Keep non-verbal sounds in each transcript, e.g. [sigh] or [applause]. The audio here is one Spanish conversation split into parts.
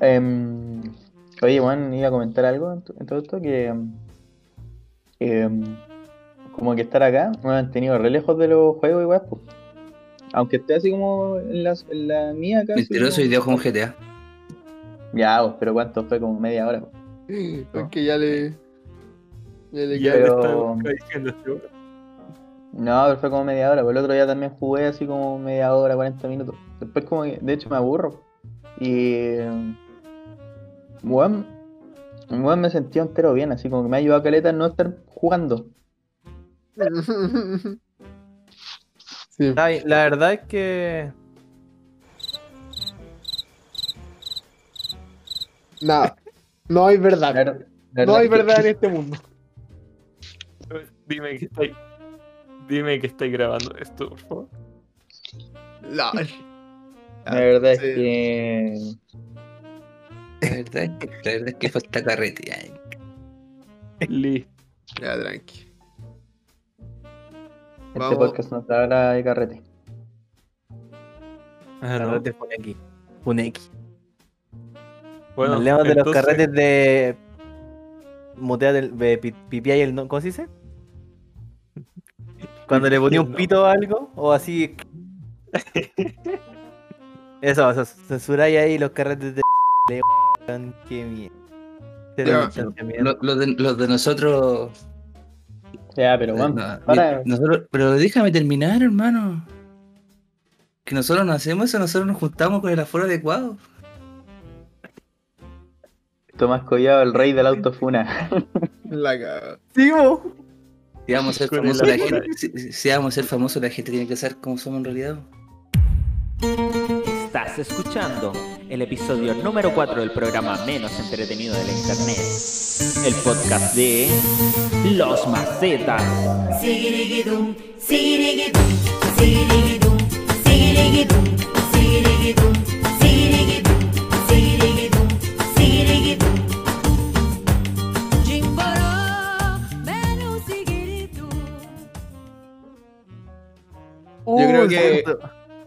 Em, oye, Juan, iba a comentar algo en, to- en todo esto que em, como que estar acá me han tenido re lejos de los juegos igual, pues. Aunque esté así como en la, en la mía acá. así Mentiroso y como- con GTA. Ya, pues, pero ¿cuánto fue? Como media hora. pues. [laughs] Porque ya le. Pero- [laughs] este. No, pero fue como media hora. Pues el otro día también jugué así como media hora, 40 minutos. Después como que, de hecho me aburro. Y... Bueno, bueno, me sentí entero bien, así como que me ha ayudado a caleta no estar jugando. [laughs] Sí. La, la verdad es que. Nada. No hay verdad. No hay verdad en este mundo. Dime que estáis. Dime que estáis grabando esto, por favor. La, La verdad es que... La verdad, es que- la verdad es que falta. Listo. Ya, tranqui. Este Vamos. podcast no habla de carrete. Ah, no. Carrete Funeki. Funeki. Bueno, Hablemos de los carretes de. Mutea del. De pi- pipía y el. no- ¿Cómo se dice? Cuando le ponía un pito o algo, o así. Eso, eso, censuráis ahí los carretes de. [laughs] Qué mierda. Lo- Los de, los de nosotros. Ya, pero bueno, no, para... nosotros- Pero déjame terminar, hermano. Que nosotros no hacemos eso, nosotros nos juntamos con el aforo adecuado. Tomás Collado, el rey del autofuna. La caga. Sí, bo. Si vamos a ser Con famosos, el la aforo. gente, si, si vamos a ser famosos, la gente tiene que saber cómo somos en realidad. Estás escuchando el episodio número 4 del programa menos entretenido de la internet. El podcast de Los Macetas. Creo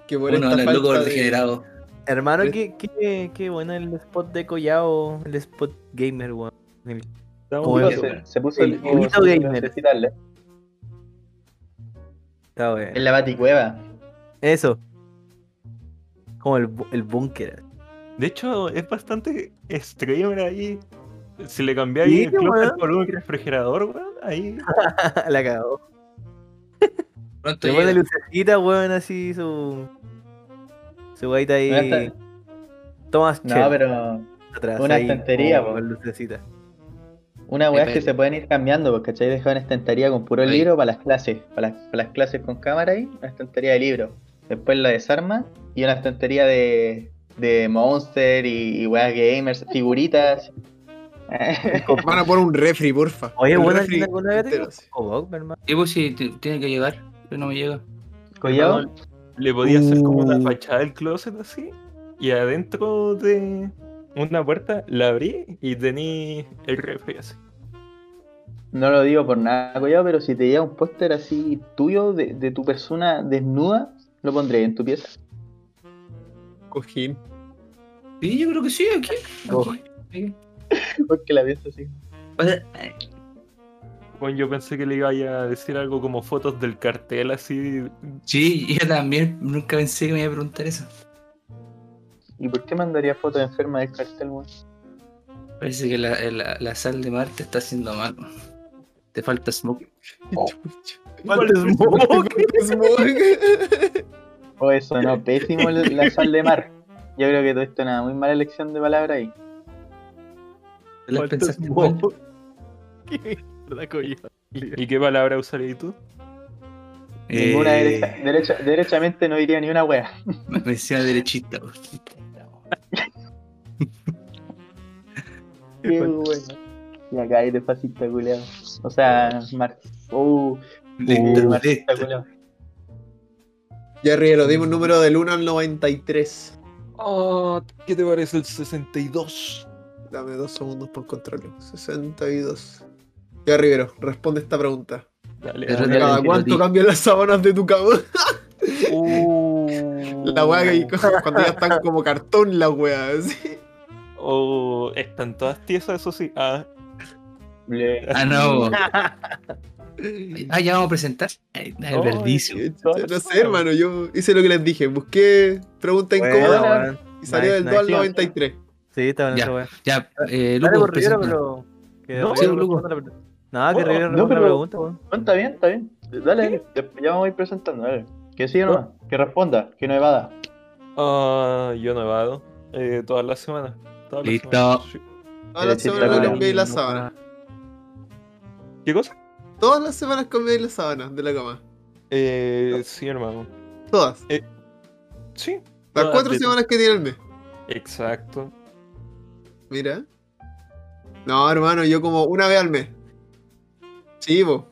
que- por Uno, esta el loco de- degenerado. Hermano, ¿Ves? qué, qué, qué bueno el spot de Collao, el spot gamer, weón. El- se, se puso el el, hito gamer. necesitarle. Está bueno. En la baticueva. Eso. Como el, el búnker. De hecho, es bastante streamer ahí. Si le cambiáis el weón. por un refrigerador, weón, ahí. [laughs] La cagó. Pronto Se pone lucecita, weón, así su. Su guaita ahí. Thomas No, Chen, pero atrás. una ahí, estantería, con- po. con lucecita. una weá es que se pueden ir cambiando, porque ¿cachai? Dejar una estantería con puro Ahí. libro para las clases. Para las, para las clases con cámara ahí, una estantería de libros. Después la desarma y una estantería de, de Monster y, y weas gamers, figuritas. [laughs] Van a poner un refri, porfa. Oye, bueno, refri ¿tiene alguna vez hermano. Y pues si tiene que llegar, pero no me llega. Collado, Le podía hacer como una Uh. fachada del closet así. Y adentro de una puerta la abrí y tení el refri así. no lo digo por nada, Collado, pero si te llega un póster así tuyo de, de tu persona desnuda, lo pondré en tu pieza. Cojín. Sí, yo creo que sí, aquí. Aquí, aquí. [laughs] Porque la pienso así. O sea, Bueno, yo pensé que le iba a decir algo como fotos del cartel así. Sí, [laughs] yo también nunca pensé que me iba a preguntar eso. ¿Y por qué mandaría fotos enfermas del cartel, weón? Parece que la, la, la sal de Marte está haciendo mal. Te falta smoke. [laughs] Falta smoke. [laughs] Oh, eso no, pésimo la sal de mar. Yo creo que tuviste una muy mala elección de palabra ahí. ¿Te las pensaste ¿Y qué palabra usarías tú? Ninguna Eh, derecha, derecha- derechamente no diría ni una wea. [laughs] Me decía derechista. güey. [laughs] Qué bueno. Y acá hay de fascista culeado. O sea, Marx. Uh, Listo, uh, marxista culeado. Ya Riero, dime un número del 1 al 93. Oh, ¿qué te parece el 62? Dame dos segundos por control. 62. Ya, Rivero, responde esta pregunta. Dale, dale. dale, ¿Cada cuánto cambian las sábanas de tu cama? [laughs] Uh. La weá que [laughs] cuando ya están como cartón, la weá. así. Oh, están todas tiesas, eso sí. Ah, Ah, no. [laughs] Ah, ya vamos a presentar. El Oh, verdicio. No sé, hermano, yo hice lo que les dije. Busqué pregunta Bueno, incómoda y salió del Nice, 2 al nice. 93. Sí, está bueno Ya. esa weá. Ya, eh, presenta. pero. No, sí, Luco. La No, que Oh, Rivero no, la pero- pregunta, weón. No, está bien, está bien. Dale, Ya vamos a ir presentando, dale. Que siga nomás. Que responda, que no evada. ah, yo no evado. Eh, todas las semanas. Todas las Listo. semanas, sí. Todas las semanas weón. cambié la sábana. ¿Qué cosa? Todas las semanas cambié la sábana de la cama. Eh, sí, hermano. Todas. Sí. Las todas cuatro de- semanas que tiene el mes. Exacto. Mira. No, hermano, yo como una vez al mes. Sí, po.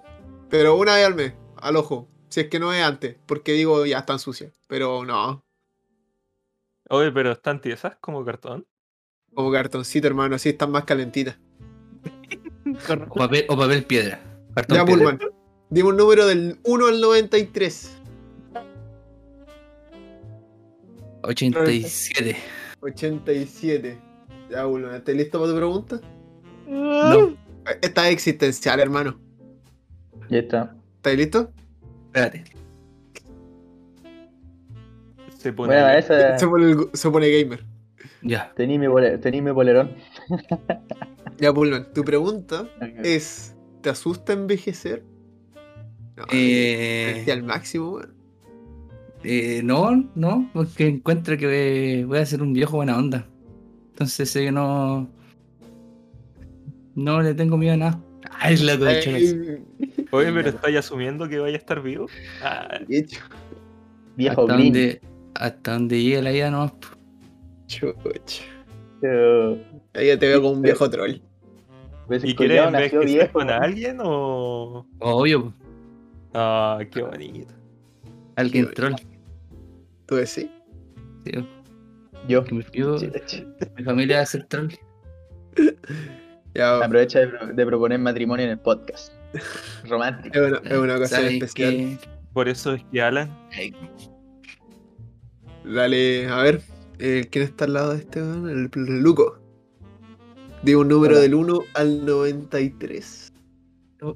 Pero una vez al mes, al ojo. Si es que no es antes, porque digo ya están sucias. Pero no, Oye, pero están tiesas como cartón. como cartoncito, hermano, así están más calentitas. [laughs] O papel, o papel piedra. Cartón Ya. Pullman. Dime un número del 1 al 93. 87. 87. Ya, Pullman, ¿estás listo para tu pregunta? No, Esta es existencial, hermano. Ya está. ¿Estás listo? espérate. Se pone. Bueno, esa. [laughs] Se pone, el- se pone gamer. Ya. Tení mi, bole- tení mi polerón. [laughs] Ya, Pullman, tu pregunta es: ¿te asusta envejecer? No, Eh, al máximo, weón. eh, no, no, porque encuentro que voy a ser un viejo buena onda. Entonces sé que no. No le tengo miedo a nada. Ay, es loco de cholas. Ey, Oye, pero estáis asumiendo que vaya a estar vivo. Ah, hecho. Viejo Hasta green. donde, hasta donde llegue la vida nomás. Chucha. Ahí ya te veo como un viejo troll. pues ¿Y quieres envejecer viejo, con alguien o.? Obvio. Ah, qué bonito. alguien Qué troll. ¿Tú decís? sí. Yo. Yo- mi familia va a ser troll. [laughs] Ya, Aprovecha de, pro- de proponer matrimonio en el podcast. [laughs] Romántico. es una, es una ocasión ¿Sabes especial. Por eso es que Alan. Ay, Dale, a ver. eh, ¿Quién está al lado de este? El, el Luco. Digo un número Hola. del 1 al 93.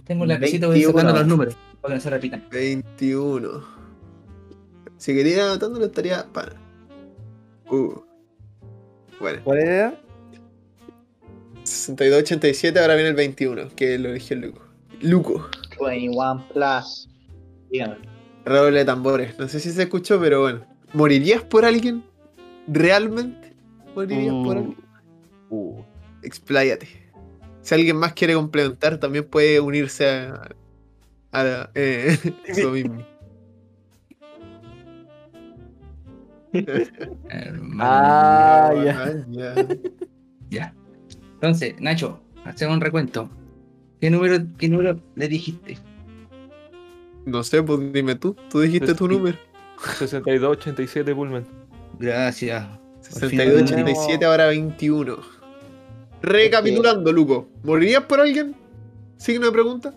Tengo la casita, voy 21. sacando los números. Para que no se repitan. 21. Si quería anotándolo estaría para. Uh. Bueno, ¿Cuál era? 62-87, ahora viene el 21, que lo eligió el Luco. Luco. 21 Plus. Dígame. Redoble de tambores. No sé si se escuchó, pero bueno. ¿Morirías por alguien? ¿Realmente? ¿Morirías por Uh, alguien? uh. Expláyate. Si alguien más quiere complementar, también puede unirse a, a la- eh, [laughs] eso [laughs] mismo. Hermano. Ah, ya. Ah, ya. Ya. Entonces, Nacho, hacemos un recuento. ¿Qué número, qué número le dijiste? No sé, pues dime tú. Tú dijiste tu número. 62-87 Pullman. Gracias. Por fin 62-87, ahora 21. Recapitulando, Luco. ¿Morirías por alguien? ¿Signo de pregunta?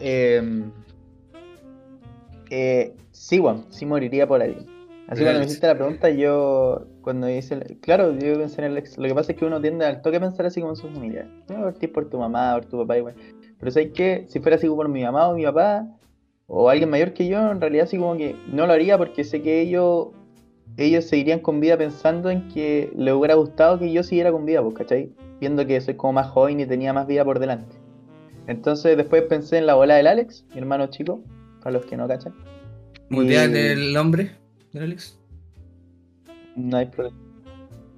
Eh, eh, sí, Juan, sí moriría por alguien. Así cuando me hiciste la pregunta, yo cuando hice, el- claro, yo pensé en el ex, lo que pasa es que uno tiende al toque a pensar así como en su familia. No partir por tu mamá, por tu papá, igual. Pero sabes que si fuera así como por mi mamá o mi papá, o alguien mayor que yo, en realidad así como que no lo haría porque sé que ellos, ellos seguirían con vida pensando en que les hubiera gustado que yo siguiera con vida, pues, ¿cachai? Viendo que soy como más joven y tenía más vida por delante. Entonces después pensé en la bola del Alex, mi hermano chico, para los que no cachan. ¿Mutear Y- el nombre Alex? No hay problema.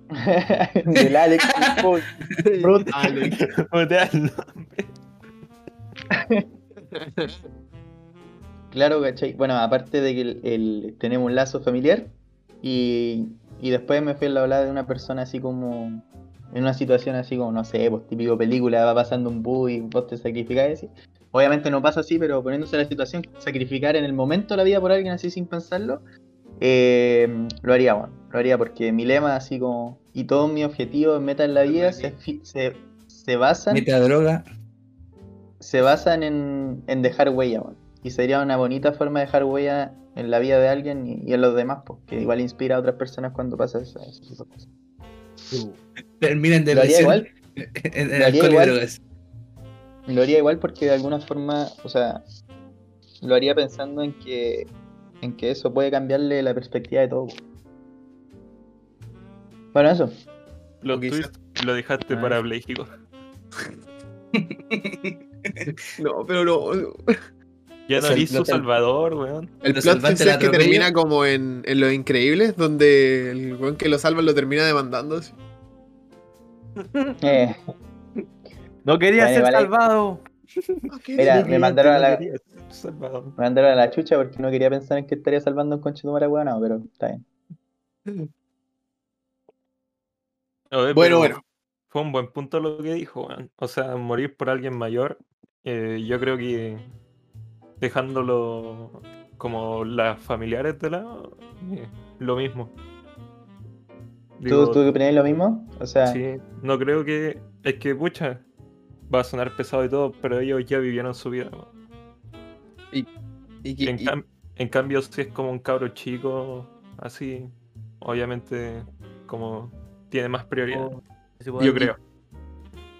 [laughs] del Alex. Alex. [laughs] El nombre. Claro, ¿cachai? Bueno, aparte de que el, el- tenemos un lazo familiar y, y después me fui a hablar de una persona así como en una situación así como, no sé, pues típico película, va pasando un bus y vos te sacrificás así. Obviamente no pasa así, pero poniéndose en la situación, sacrificar en el momento la vida por alguien así sin pensarlo, eh, lo haría, bueno, lo haría porque mi lema así como, y todos mis objetivos, metas en la vida se, se, se basan Mete a droga. se basan en, en dejar huella. Y sería una bonita forma de dejar huella en la vida de alguien y, y en los demás, pues, que igual inspira a otras personas cuando pasa esa, ese tipo de cosas. Terminan de Lo haría igual, [laughs] en, en Lo haría igual. lo haría igual porque de alguna forma, o sea, lo haría pensando en que, en que eso puede cambiarle la perspectiva de todo. Bueno, eso. Los O quizás- tweets lo dejaste Ah. parapléjico. [laughs] No, pero no. no. Ya no lo sal- salvador, weón. El Lo plot twist es que atropello. termina como en, en Los Increíbles, donde el weón que lo salva lo termina demandando. así. Eh, No quería Vale, ser vale. salvado. Mira, me mandaron a la, salvador. me mandaron a la chucha porque no quería pensar en que estaría salvando un conche de marihuana, pero está bien. Ver, Bueno, bueno. Fue un buen punto lo que dijo, weón. O sea, morir por alguien mayor, eh, yo creo que dejándolo como las familiares de lado, eh, lo mismo. ¿Tú, Digo, ¿Tú opinas lo mismo? O sea, sí, no creo que. Es que, pucha, va a sonar pesado y todo, pero ellos ya vivieron su vida. weón. Y, Y en, y- cam- en cambio, si es como un cabro chico, así, obviamente, como tiene más prioridad. Oh, yo creo.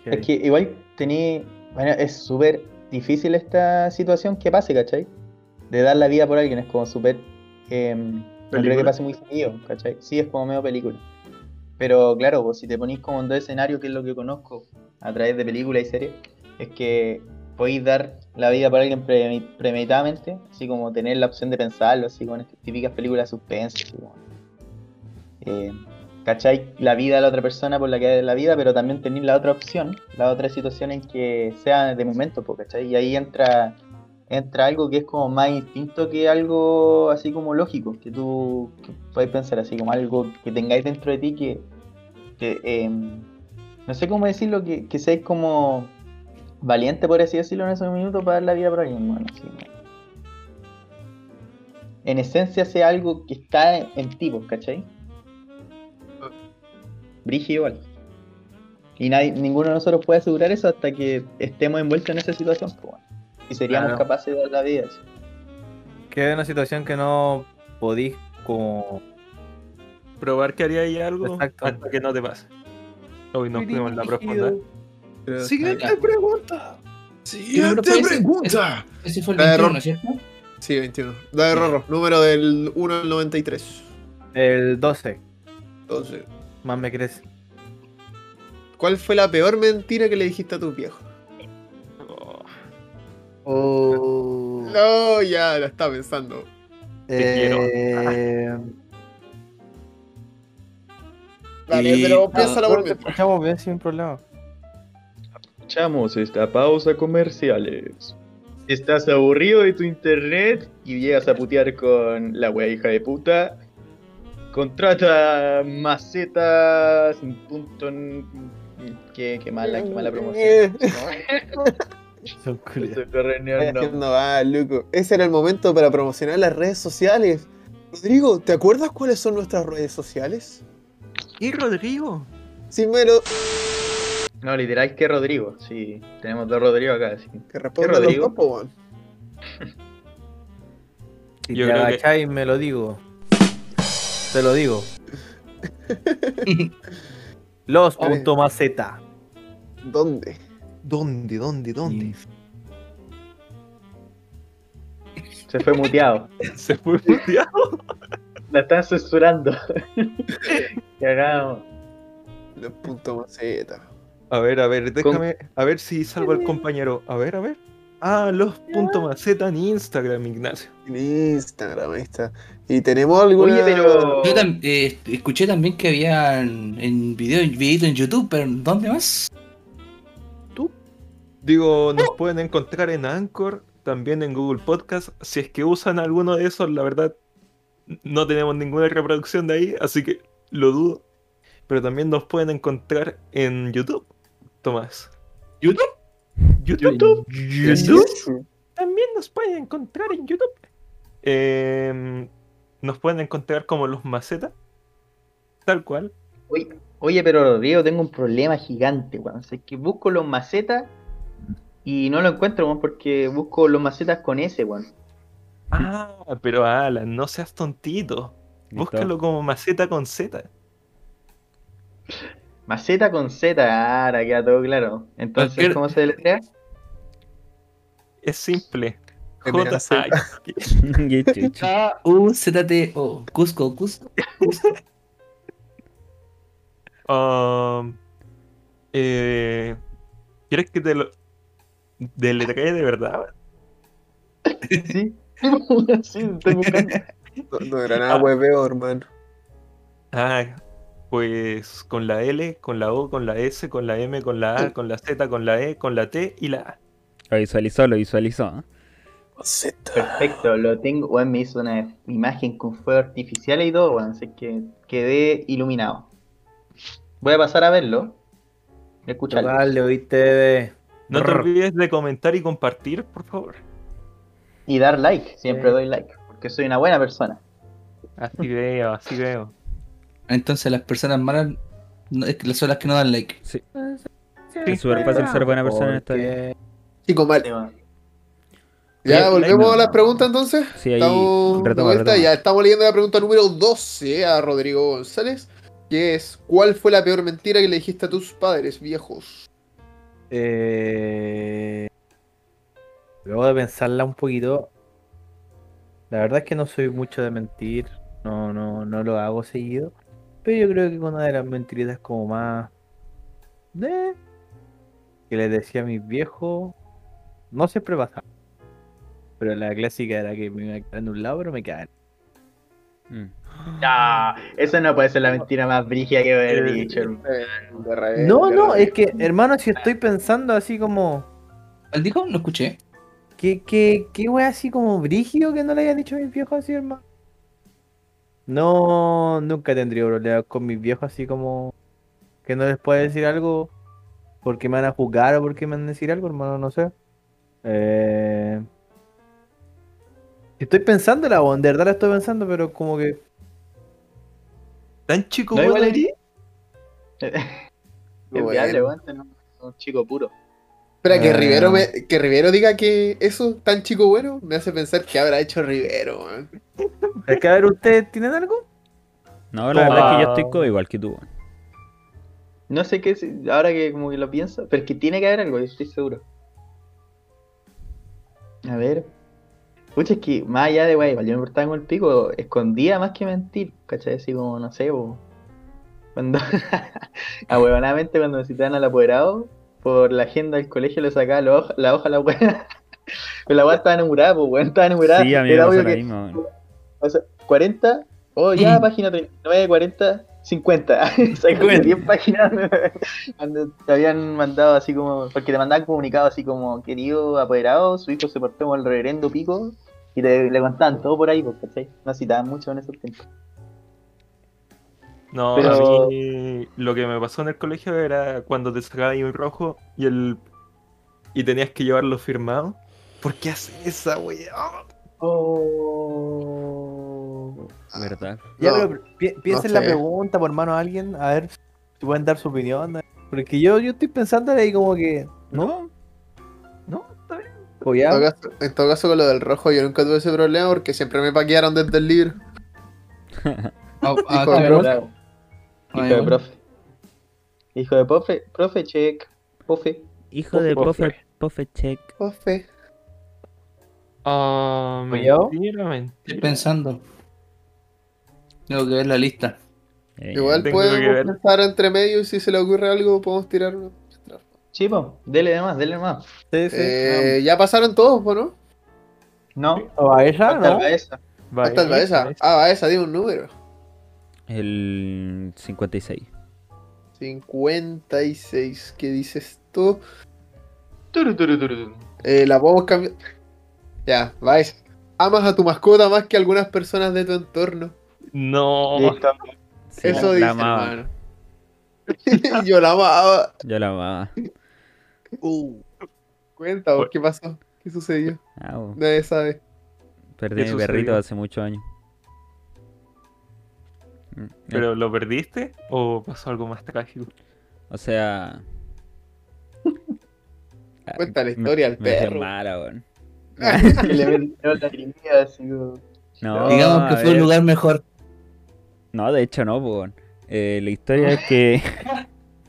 es que igual tení. Bueno, es súper difícil esta situación que pase, ¿cachai? De dar la vida por alguien es como súper. eh, no creo que pase muy seguido, ¿cachai? Sí, es como medio película. Pero claro, pues si te ponís como en dos escenarios, que es lo que conozco a través de películas y series, es que podéis dar la vida por alguien pre- premeditadamente, así como tener la opción de pensarlo, así como en estas típicas películas de suspense, así como, eh, ¿cachai? La vida de la otra persona por la que da la vida, pero también tenéis la otra opción, la otra situación en que sea de momento, ¿cachai? Y ahí entra entra algo que es como más instinto que algo así como lógico, que tú puedes pensar así como algo que tengáis dentro de ti que, que, em, no sé cómo decirlo, que, que seáis como valiente, por así decirlo, en esos minutos para dar la vida por alguien, bueno. En esencia sea algo que está en, en ti, pues, ¿cachai? Brígido igual. Y nadie, ninguno de nosotros puede asegurar eso hasta que estemos envueltos en esa situación, pues, bueno. Y seríamos Claro. capaces de dar la vida. así. Que es una situación que no podís como... Probar que haría ahí algo Exacto. hasta que no te pase. Hoy nos fuimos en la profunda. Pero- Siguiente pregunta. Siguiente pregunta. Ese fue el La de 21, Ron. ¿no es cierto? Sí, 21. La de Rorro, número del 1 al 93. El 12, Entonces, más me crece. ¿cuál fue la peor mentira que le dijiste a tu viejo? Oh, No, ya la está pensando. Eh, Dale, Y- pero ah, piénsala por mientras. escuchamos bien sin problema. Escuchamos esta pausa comerciales. Si estás aburrido de tu internet y llegas a putear con la wea hija de puta, contrata macetas. Punto, qué, qué mala, qué mala promoción. [laughs] Son corre ni al nombre. No va, loco. Ese era el momento para promocionar las redes sociales. Rodrigo, ¿te acuerdas cuáles son nuestras redes sociales? ¿Y Rodrigo? Sí, mero. No, literal que Rodrigo. Sí, tenemos dos Rodrigo acá. Así. Que responda los Rodrigo? dos, weón. [laughs] Si Yo te creo que- agacháis, me lo digo. Te lo digo. [laughs] Los punto maceta. ¿Dónde? ¿Dónde, dónde, dónde? Se fue muteado. [laughs] Se fue puteado. La están censurando. Cagamos. Los puntos maceta. A ver, a ver, déjame. A ver si salvo al compañero. A ver, a ver. Ah, los puntos maceta en Instagram, Ignacio. En Instagram, ahí está. Y tenemos alguna. Oye, pero. Yo tam- eh, escuché también que había en, en video, videito en YouTube, pero ¿dónde más? Digo, nos pueden encontrar en Anchor, también en Google Podcast. Si es que usan alguno de esos, la verdad, no tenemos ninguna reproducción de ahí, así que lo dudo. Pero también nos pueden encontrar en YouTube, Tomás. ¿YouTube? YouTube. YouTube. También nos pueden encontrar en YouTube. Em, nos pueden encontrar como los macetas. Tal cual. Oye, oye, pero Rodrigo, tengo un problema gigante, weón. Es que busco los macetas Y no lo encuentro, weón, porque busco los macetas con S, weón. Ah, pero Alan, no seas tontito. Búscalo como maceta con Z. Maceta con Z, ahora queda todo claro. Entonces, Cualquier- ¿cómo se deletrea? Es simple. MAZ. J Qué [laughs] chucho. A U Z T O Cusco, Cusco. [laughs] Um, eh, ¿Quieres que te lo deletree de verdad? [laughs] Sí. sí, estoy buscando. No, no era nada hueveo, hermano. Ah, pues con la L, con la O, con la S, con la M, con la A, con la Z, con la E, con la T y la A. Lo visualizó, lo visualizó. Perfecto, lo tengo. Weón, me hizo una imagen con fuego artificial y todo, weón. Así que quedé iluminado. Voy a pasar a verlo. Escucharlo. Dale, oíste. No te olvides de comentar y compartir, por favor. Y dar like. Siempre Sí. doy like. Porque soy una buena persona. Así veo, así veo. Entonces las personas malas no- es que son las que no dan like. Sí. Es súper fácil ser buena persona en esta vida. Porque- Chico. Sí, weón. Ya, volvemos no. a las preguntas entonces. Sí, ahí estamos retoma, retoma. Ya estamos leyendo la pregunta número 12 a Rodrigo González. Que es, ¿cuál fue la peor mentira que le dijiste a tus padres viejos? Eh, luego de pensarla un poquito, la verdad es que no soy mucho de mentir, no, no, no lo hago seguido, pero yo creo que una de las mentiritas como más de que les decía a mis viejos, no siempre pasaba, pero la clásica era que me iba a quedar en un lado, pero me quedaba. Mm. Ah, eso no puede ser la mentira más brígida que haber dicho, hermano. No, no, es que hermano, si estoy pensando así como ¿Cuál dijo? No escuché. ¿Qué, qué, qué wea así como brígido que no le hayan dicho a mis viejos así, hermano? No, nunca he tenido problemas con mis viejos así como que no les puedo decir algo porque me van a juzgar o porque me van a decir algo, hermano, no sé. Eh... Estoy pensando la de verdad la estoy pensando, pero como que ¿Tan chico ¿No? [laughs] Es viable, tenemos Un chico puro. Espera, que Ah. Rivero, me- que Rivero diga que eso tan chico bueno me hace pensar que habrá hecho Rivero, man. es que a ver, ¿ustedes tienen algo? No, la verdad es que yo estoy como igual que tú. No sé qué, si- ahora que como que lo pienso, pero es que tiene que haber algo, yo estoy seguro. A ver. Pucha, es que más allá de wey, igual yo me portaba con el pico, escondía más que mentir, ¿cachai? Así como, no sé, po. Cuando, [laughs] ahuevonadamente cuando me citaban al apoderado, por la agenda del colegio le sacaba la hoja, la hoja a la wea. [laughs] Pero la wea estaba enamorada, pues weón, estaba enamorada. Sí, a mí me Era obvio que, misma. o sea, 40, oh ya, Mm. página 39, 40, 50. o sea, como 10 páginas cuando te habían mandado así como, porque te mandaban comunicado así como, querido apoderado, su hijo se portó como el reverendo pico, y te, le contaban todo por ahí, pues, ¿cachai? No citaban mucho en esos tiempos. No, Pero- a mí lo que me pasó en el colegio era cuando te sacaba ahí un rojo y el y tenías que llevarlo firmado. ¿Por qué haces esa weá? Oh. ¿Verdad? Ya, No, pero pi- piensen no la sé. pregunta por mano a alguien, a ver si pueden dar su opinión. Porque yo, yo estoy pensando ahí como que, ¿no? ¿No? O En ya, todo, caso, en todo caso, con lo del rojo yo nunca tuve ese problema porque siempre me paquearon desde el libro. [laughs] Ah, ah, Hijo de ¿qué profe. Hijo de bueno. profe. Hijo de profe, profe, check, profe. Hijo de Pofe. Pofe, Pofe Check. Profe. Mentira, mentira. Estoy pensando. Tengo que ver la lista. Eh, Igual podemos pensar entre medio y si se le ocurre algo podemos tirar. po, dele de más, dele de más. sí, sí. Eh, ya pasaron todos, ¿o ¿no? No, O a ella, falta el ¿no? Baeza. Hasta el Baeza. Ah, Baeza, dime un número. El 56. 56. ¿Qué dices tú? Turu, turu, turu, turu. Eh, la podemos cambiar. Ya, Baeza. Amas a tu mascota más que algunas personas de tu entorno. No. Sí, Eso la dice, amaba. hermano. [laughs] Yo la amaba. Yo la amaba. Uh. Cuenta, vos, ¿qué pasó? ¿Qué sucedió? Ah. Nadie sabe. Perdí a ¿Qué mi perrito hace muchos años. Mm, ¿Pero lo perdiste o pasó algo más trágico? O sea. [laughs] Cuenta la historia al Me perro. mala, weón. Que le metieron la grimilla así como. No, Digamos que a fue un lugar mejor. No, de hecho no, weón. Eh, la historia es que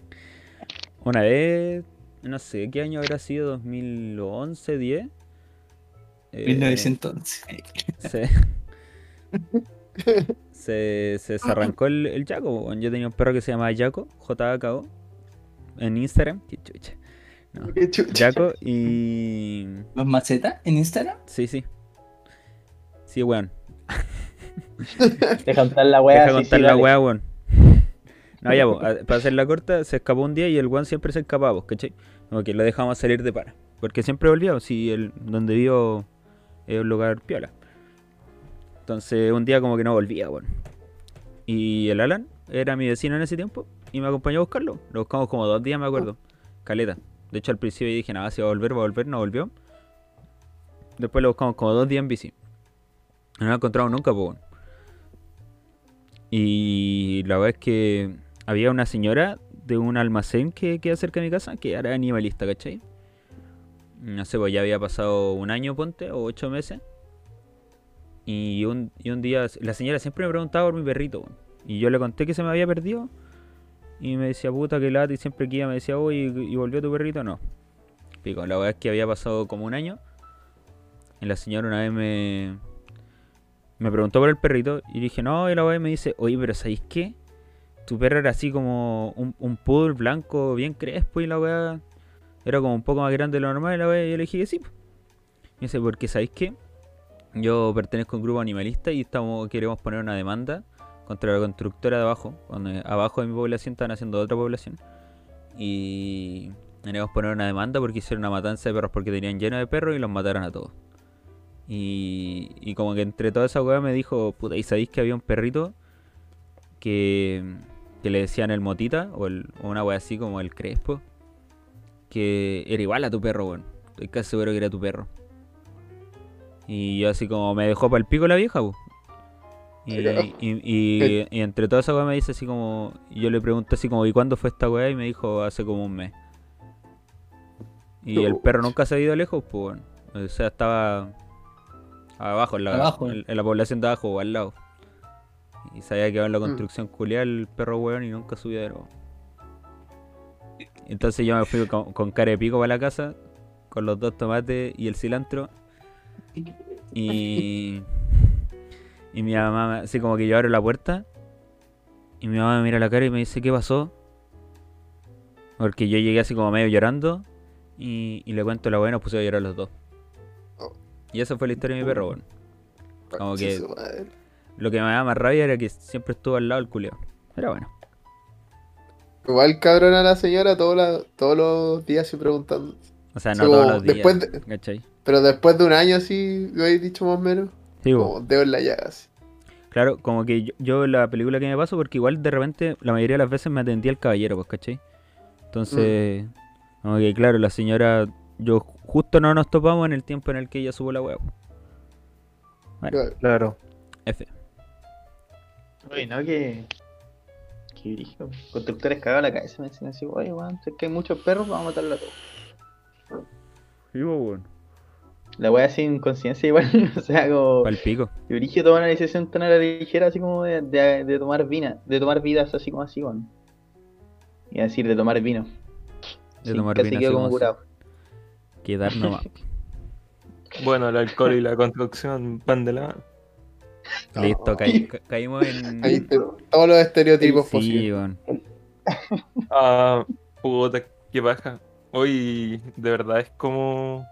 [laughs] una vez, no sé qué año habrá sido, 2011, 10. eh, 1911. se, [laughs] se, se, se arrancó el, el Jaco. Yo tenía un perro que se llamaba Jaco, J-A-K-O, en Instagram. Qué chucha. No. Qué chucha. Jaco y. ¿Los macetas en Instagram? Sí, sí. Sí, weón. Deja contar la weá. Deja contar sí, la dale. weá, weón. No, ya, a- para hacer la corta, se escapó un día y el weón siempre se escapaba, pues, ¿cachai? Como que lo dejamos salir de para. Porque siempre volvía, pues, si el, donde vivo es un lugar piola. Entonces, un día como que no volvía, weón. Y el Alan era mi vecino en ese tiempo y me acompañó a buscarlo. Lo buscamos como dos días, me acuerdo. Caleta. De hecho, al principio dije, nada, si va a volver, va a volver, no volvió. Después lo buscamos como dos días en bici. No lo encontramos nunca, pues, weón. Y la verdad es que había una señora de un almacén que queda cerca de mi casa que era animalista, ¿cachai? No sé, pues ya había pasado un año, ponte, o ocho meses. Y un, y un día la señora siempre me preguntaba por mi perrito. Y yo le conté que se me había perdido. Y me decía, puta, que lata. Y siempre que iba me decía, oye, ¿y volvió tu perrito? No. Pico, la verdad es que había pasado como un año. Y la señora una vez me, me preguntó por el perrito y dije, no, y la weá me dice, oye, pero ¿sabéis qué? Tu perro era así como un, un poodle blanco, bien crespo, y la weá era como un poco más grande de lo normal, y la weá, yo le dije que sí. Me dice, porque ¿sabéis qué? Yo pertenezco a un grupo animalista y estamos queremos poner una demanda contra la constructora de abajo, abajo de mi población están haciendo otra población. Y queremos poner una demanda porque hicieron una matanza de perros porque tenían lleno de perros y los mataron a todos. Y, como que entre toda esa weá me dijo, puta, ¿y sabéis que había un perrito que, que le decían el motita o, una weá así como el crespo? Que era igual a tu perro, weón. Estoy casi seguro que era tu perro. Y yo así como me dejó para el pico la vieja. Y, Pero- y, y- y entre toda esa weá me dice así como. y Yo le pregunté así como, ¿y cuándo fue esta weá? Y me dijo, hace como un mes. Y el perro nunca se ha ido lejos, pues. O sea, estaba abajo, en la, Abajo. en, en la población de abajo o al lado. Y se había quedado en la Mm. construcción culiada el perro weón y nunca subió de nuevo. Entonces yo me fui con, con cara de pico para la casa, con los dos tomates y el cilantro. Y, y mi mamá, así como que yo abro la puerta. Y mi mamá me mira la cara y me dice, ¿qué pasó? Porque yo llegué así como medio llorando. Y, y le cuento la y nos pusimos a llorar los dos. Oh. Y esa fue la historia de mi perro, weón. Como que-. Lo que me daba más rabia era que siempre estuvo al lado del culeo. Era bueno. Igual cabrón a la señora todos los días así preguntando. O sea, Sí, no todos los días. después de- ¿cachai? Pero después de un año así, lo habéis dicho más o menos. Sí. Como dedo en la llaga así. Claro, como que yo, yo la película que me paso, porque igual de repente la mayoría de las veces me atendía el caballero, pues, ¿cachai? Entonces, como que claro, la señora, yo justo no nos topamos en el tiempo en el que ella subo la web. Bueno, Claro. F. Oye, no, que. Que brillo. Constructores cagados la cabeza me decían así, oye, weón, es que hay muchos perros, vamos a matarlos a todos. La weá sin conciencia igual, [laughs] o sea, como. Pal pico. Que brillo toma una decisión tan a la ligera así como de, de, de tomar vina, de tomar vidas así como así, weón. Y a decir de tomar vino. De Sí, tomar casi vino quedó así como como curado. Quedar nomás. [laughs] Bueno, el alcohol y la construcción van de la mano. [laughs] Listo, caí- ca- caímos en. Ahí te- todos los estereotipos sí, posibles. weón. Ah, puta, qué baja. Hoy, de verdad, es como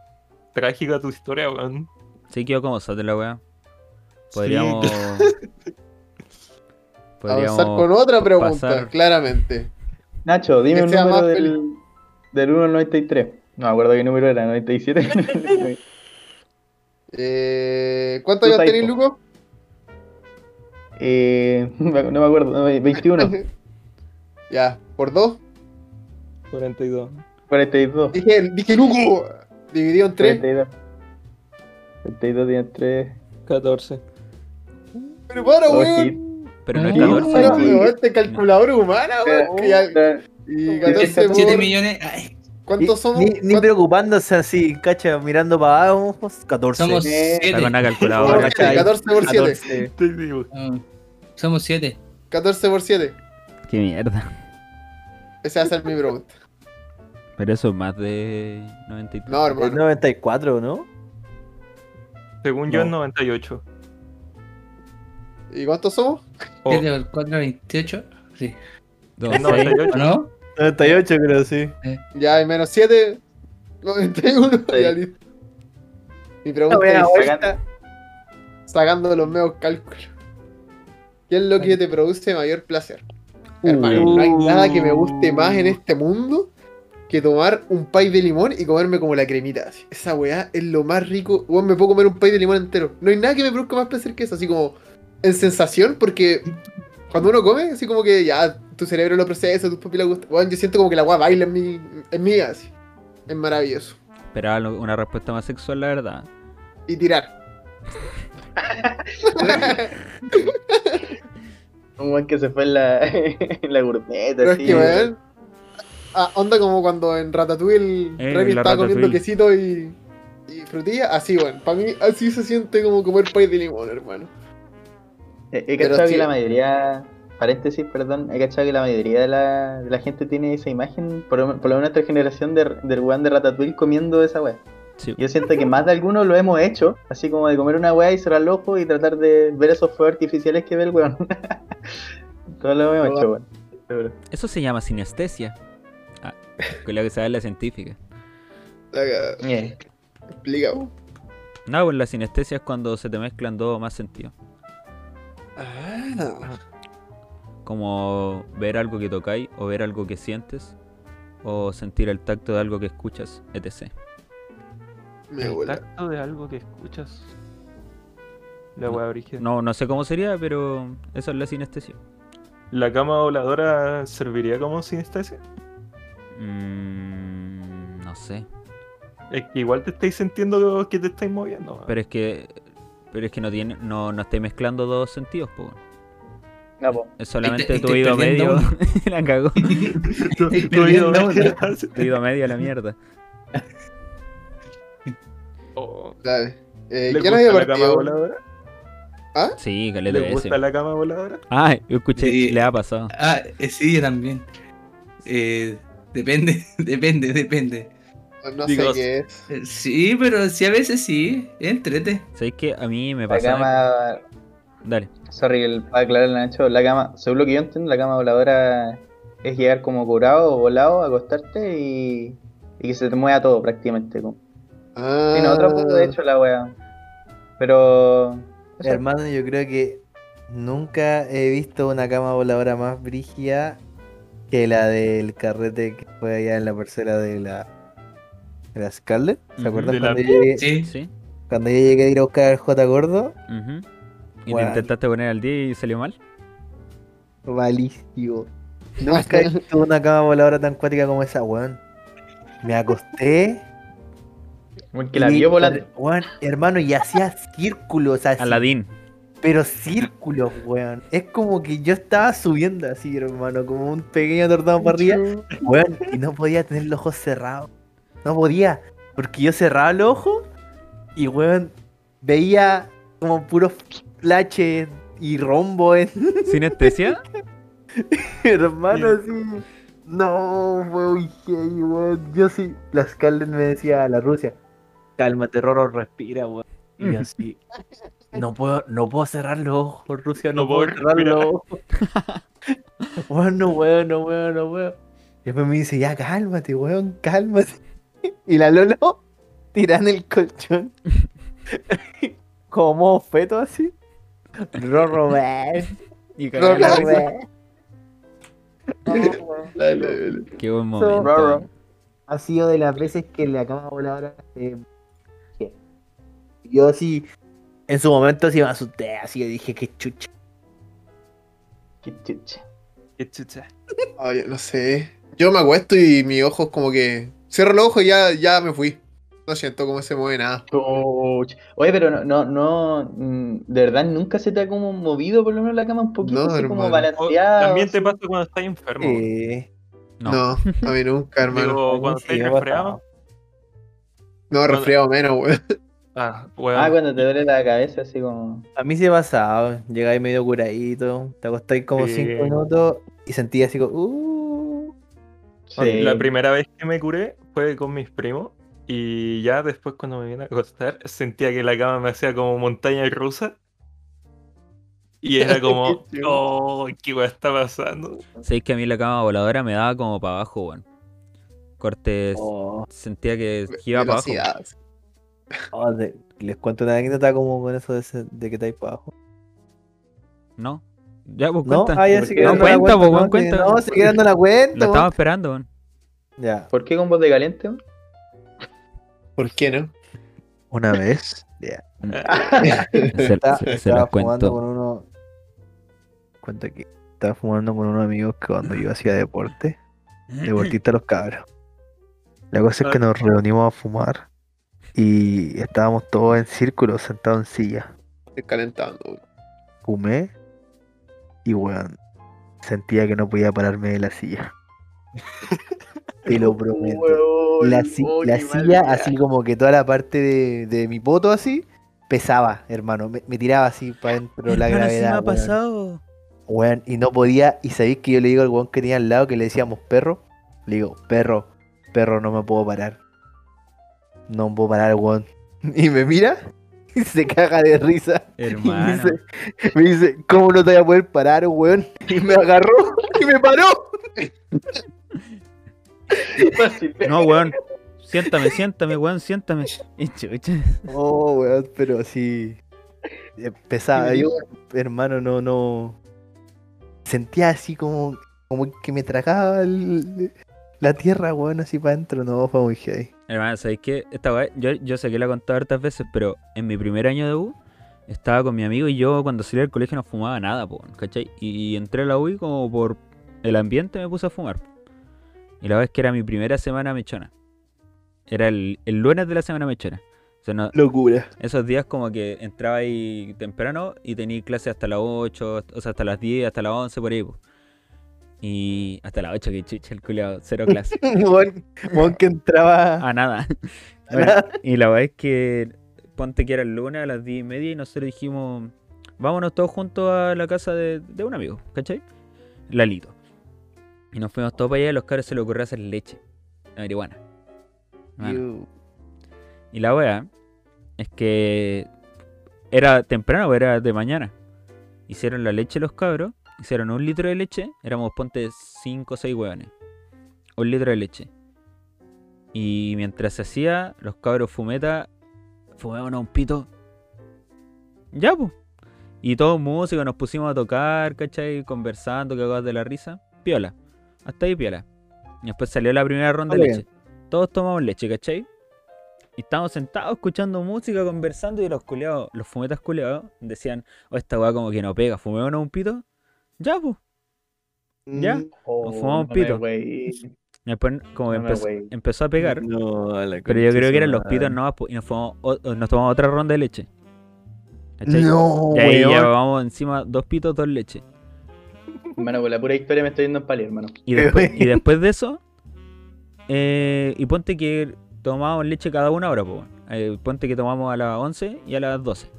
trágica tu historia, weón. Sí, quedó como de la weá. [laughs] Podríamos. Avanzar con otra pregunta, pasar- claramente. Nacho, dime un número del, del 1 al 93. No me acuerdo qué número era, 97. [laughs] Eh, ¿Cuántos Tú años tenés. Luco? eh, [laughs] no me acuerdo, no, 21. ya, por dos. 42. 42. Dije, dije Luco. Dividido en tres. 42. 42 tiene 3. 14. Pero para, weón. Pero no es Sí, 14. Para, sí. weón, Este calculador humana, weón. Y 14 7 por... millones. Ay, ¿Cuántos Ni- somos? Ni, ni ¿Cuántos- preocupándose así, cacha, mirando para abajo, 14. Somos Eh, Está con siete. una Somos calculadora. Ahora, siete, 14 por 7. 14. Estoy vivo. Ah, Somos siete. 14 por 7. Qué mierda. Esa va a ser mi pregunta. Pero eso es más de 93. No, Es hermano. 94, ¿no? Según yo, No. es 98. ¿Y cuántos somos? Oh, ¿Siete por cuatro, veintiocho? Sí. Dos, es seis. 98. ¿O no? 98 creo, sí. Ya hay menos 7. 91. Sí. Ya listo. Mi pregunta Buena es: vuelta. sacando los medios cálculos. ¿Qué es lo que te produce mayor placer? Hermano, no hay nada que me guste más en este mundo que tomar un pay de limón y comerme como la cremita. así. Esa weá es lo más rico. Weón, me puedo comer un pay de limón entero. No hay nada que me produzca más placer que eso. Así como en sensación, porque cuando uno come, así como que ya tu cerebro lo procesa, tus papilas gustan. Weón, yo siento como que la weá baila en mi, en mí así. Es maravilloso. Esperaba una respuesta más sexual, la verdad. Y tirar. [laughs] Un buen que se fue en la, [laughs] en la gourmet, así. Ah, onda como cuando en Ratatouille Eh, Remy estaba comiendo quesito y, y frutilla. Así, weón. Para mí, así se siente como comer pay de limón, hermano. He, he cachado sí. que la mayoría, paréntesis, perdón, he cachado que la mayoría de la, de la gente tiene esa imagen, por, lo- por lo menos nuestra generación, de, del weón de Ratatouille comiendo esa weá. Sí. Yo siento que más de algunos lo hemos hecho, así como de comer una weá y cerrar el ojo y tratar de ver esos fuegos artificiales que ve el weón. [laughs] Todos lo hemos hecho, weón. Eso se llama sinestesia. Ah, con lo que sabe la científica. Yeah. Explica, weón. No, pues la sinestesia es cuando se te mezclan dos o más sentidos. Ah. Como ver algo que tocáis, o ver algo que sientes, o sentir el tacto de algo que escuchas, etc. Me El tacto de algo que escuchas. La wea origen. No, no sé cómo sería, pero eso es la sinestesia. ¿La cama voladora serviría como sinestesia? Mm, no sé. Es que igual te estáis sintiendo que te estáis moviendo. Pero es que. Pero es que no tiene. No, no estáis mezclando dos sentidos, po. No, po. Es solamente [laughs] [laughs] tu oído medio. la cagó. Tu- oído medio uno. hace- Tu oído medio a la mierda. Oh, Dale. Eh, ¿Le ¿Quién gusta había la cama voladora? Sí, ¿Le caleta de gusta ese. la cama voladora? Ah, yo escuché, Sí. le ha pasado. Ah, eh, sí, yo también. Eh, depende, [laughs] depende, depende. No Digo, sé qué es. Eh, Sí, pero sí, a veces sí. Entrete. ¿Sabéis que a mí me La pasa? cama, Dale. sorry, el- para aclarar Nacho, la cama, según lo que yo entiendo, la cama voladora es llegar como curado o volado, acostarte y, y que se te mueva todo prácticamente. como- Ah. Tiene otro punto de hecho la wea. Pero. o sea, Hermano, yo creo que nunca he visto una cama voladora más brígida que la del carrete que fue allá en la parcela de la, de la Scarlett. ¿Se acuerdan De la- cuando, yo llegué, Sí. Sí. cuando yo llegué a ir a buscar al J Gordo? ujú. ¿Y Bueno. te intentaste poner al día y salió mal? Malísimo. Nunca he visto una cama voladora tan cuática como esa, weón. Me acosté. como que la vio volando. Weón, hermano, y hacía círculos así. Aladín. Pero círculos, weón. Es como que yo estaba subiendo así, hermano, como un pequeño tornado para arriba. Weón, y no podía tener los ojos cerrados. No podía. Porque yo cerraba los ojos y, weón, veía como puros flashes y rombo en [laughs] ¿Sinestesia? hermano así. No, weón, weón. Yo sí. La Scarlett me decía a la Rusia. Cálmate, Roro, respira, weón. Y yo [laughs] así. No puedo, no puedo cerrar los ojos, Rusia, no, No puedo puedo cerrar los ojos. Weón, no weón, no weón, no weón. Y después me dice, ya cálmate, weón, cálmate. [laughs] Y la Lolo tira en el colchón. [laughs] Como feto así. Rorro, weón. Y Rorro, cagada la risa. [laughs] Qué buen So- momento. Roro. ha sido de las veces que la cama voladora que- yo sí en su momento sí me asusté así yo dije que chucha Qué chucha. Qué chucha. Ay, no sé. Yo me acuesto y mis ojos como que. Cierro los ojos y ya, ya me fui. No siento cómo se mueve nada. Oye, pero no, no, no, mm, de verdad nunca se te ha como movido por lo menos la cama un poquito, No, así como hermano. Balanceado. también te pasa cuando estás enfermo. Eh, No. No, a mí nunca, [laughs] hermano. Digo, cuando ha resfriado. No, resfriado menos, weón. Ah. Ah, cuando te duele la cabeza, así como. A mí sí ha pasado. Llegáis medio curadito, te acostáis como Sí. 5 minutos y sentí así como. Uh, Sí. La primera vez que me curé fue con mis primos. Y ya después, cuando me vine a acostar, sentía que la cama me hacía como montaña rusa. Y era [laughs] como, oh, ¿qué weá está pasando? Sabéis que a mí la cama voladora me daba como para abajo, weón. Cortes, oh, sentía que iba para abajo. Oh, de- les cuento una anécdota como con eso de, ese- de que estáis para abajo. No. Ya, pues No, cuenta. ah, ya se no, quedando la cuenta, pues, no, cuenta. No, se quedando la cuenta. Lo estaba esperando, weón. Ya. ¿Por qué con voz de caliente? ¿Por qué no? Una vez. [laughs] Ya. Se, Estaba, se- se los fumando cuento. con uno. Cuenta que estaba fumando con unos amigos que cuando yo hacía deporte, deportista los cabros. La cosa es que nos reunimos a fumar y estábamos todos en círculo, sentados en silla. Estoy calentando. Fumé y weón, sentía que no podía pararme de la silla. [laughs] Te lo prometo. Weón, La, si- oh, la silla, así como que toda la parte de, de mi poto así, pesaba, hermano. Me, me tiraba así para adentro la sí me gravedad. ha pasado. Weón, y no podía, y sabéis que yo le digo al weón que tenía al lado que le decíamos perro, le digo, perro, perro, no me puedo parar. No puedo parar, weón. [laughs] Y me mira [laughs] y se caga de risa. Y me Hermano. dice, me dice, ¿cómo no te voy a poder parar, weón? [laughs] Y me agarró y me paró. No, weón. Siéntame, siéntame, weón, siéntame. Oh, weón, pero sí. eh, Pesaba, yo, hermano, no, no. Sentía así como, como que me tragaba el- la tierra, weón, así para adentro. No, fue muy heavy. Hermano, ¿sabéis qué? Esta weá, yo, yo sé que la he contado hartas veces, pero en mi primer año de U estaba con mi amigo y yo cuando salí del colegio no fumaba nada, po, ¿cachai? Y entré a la U y como por el ambiente me puse a fumar. Y la vez que era mi primera semana mechona. Era el, el lunes de la semana mechona. O sea, no- Locura. esos días como que entraba ahí temprano y tenía clase hasta las 8, o sea, hasta las 10, hasta las 11, por ahí. po. Y hasta las 8, que chucha el culiao, cero [laughs] clase. weón que entraba. A nada. A [laughs] Bueno, nada. y la verdad es que ponte que era el lunes a las 10 y media y nosotros dijimos, vámonos todos juntos a la casa de, de un amigo, ¿cachai? Lalito. Y nos fuimos todos para allá y a los cabros se les ocurrió hacer leche, la marihuana. Iu. Y la wea es que era temprano, era de mañana. Hicieron la leche los cabros, hicieron un litro de leche, éramos ponte 5 o 6 hueones. Un litro de leche. Y mientras se hacía, los cabros fumeta fumaban a un pito. Ya, pues. Y todos músicos nos pusimos a tocar, ¿cachai? Conversando, cagados de la risa. Piola. Hasta ahí piola. Y después salió la primera ronda de leche. Todos tomamos leche, ¿cachai? Y estábamos sentados escuchando música, conversando, y los culeados, los fumetas culeados, decían, oh, esta weá como que no pega, ¿fumémonos un pito? Ya, pues. ¿Ya? Oh, Nos fumamos un pito. después como No empezó, empezó a pegar. No, la Pero yo creo que eran los pitos nomás, y nos, fumamos o- nos tomamos otra ronda de leche. ¿Cachai? No, y ahí llevábamos encima dos pitos, dos leche. Hermano, por la pura historia me estoy yendo en pali, hermano. Y después, [laughs] y después de eso, eh, y ponte que tomábamos leche cada una hora, po, eh, ponte que tomamos a las 11 y a las 12.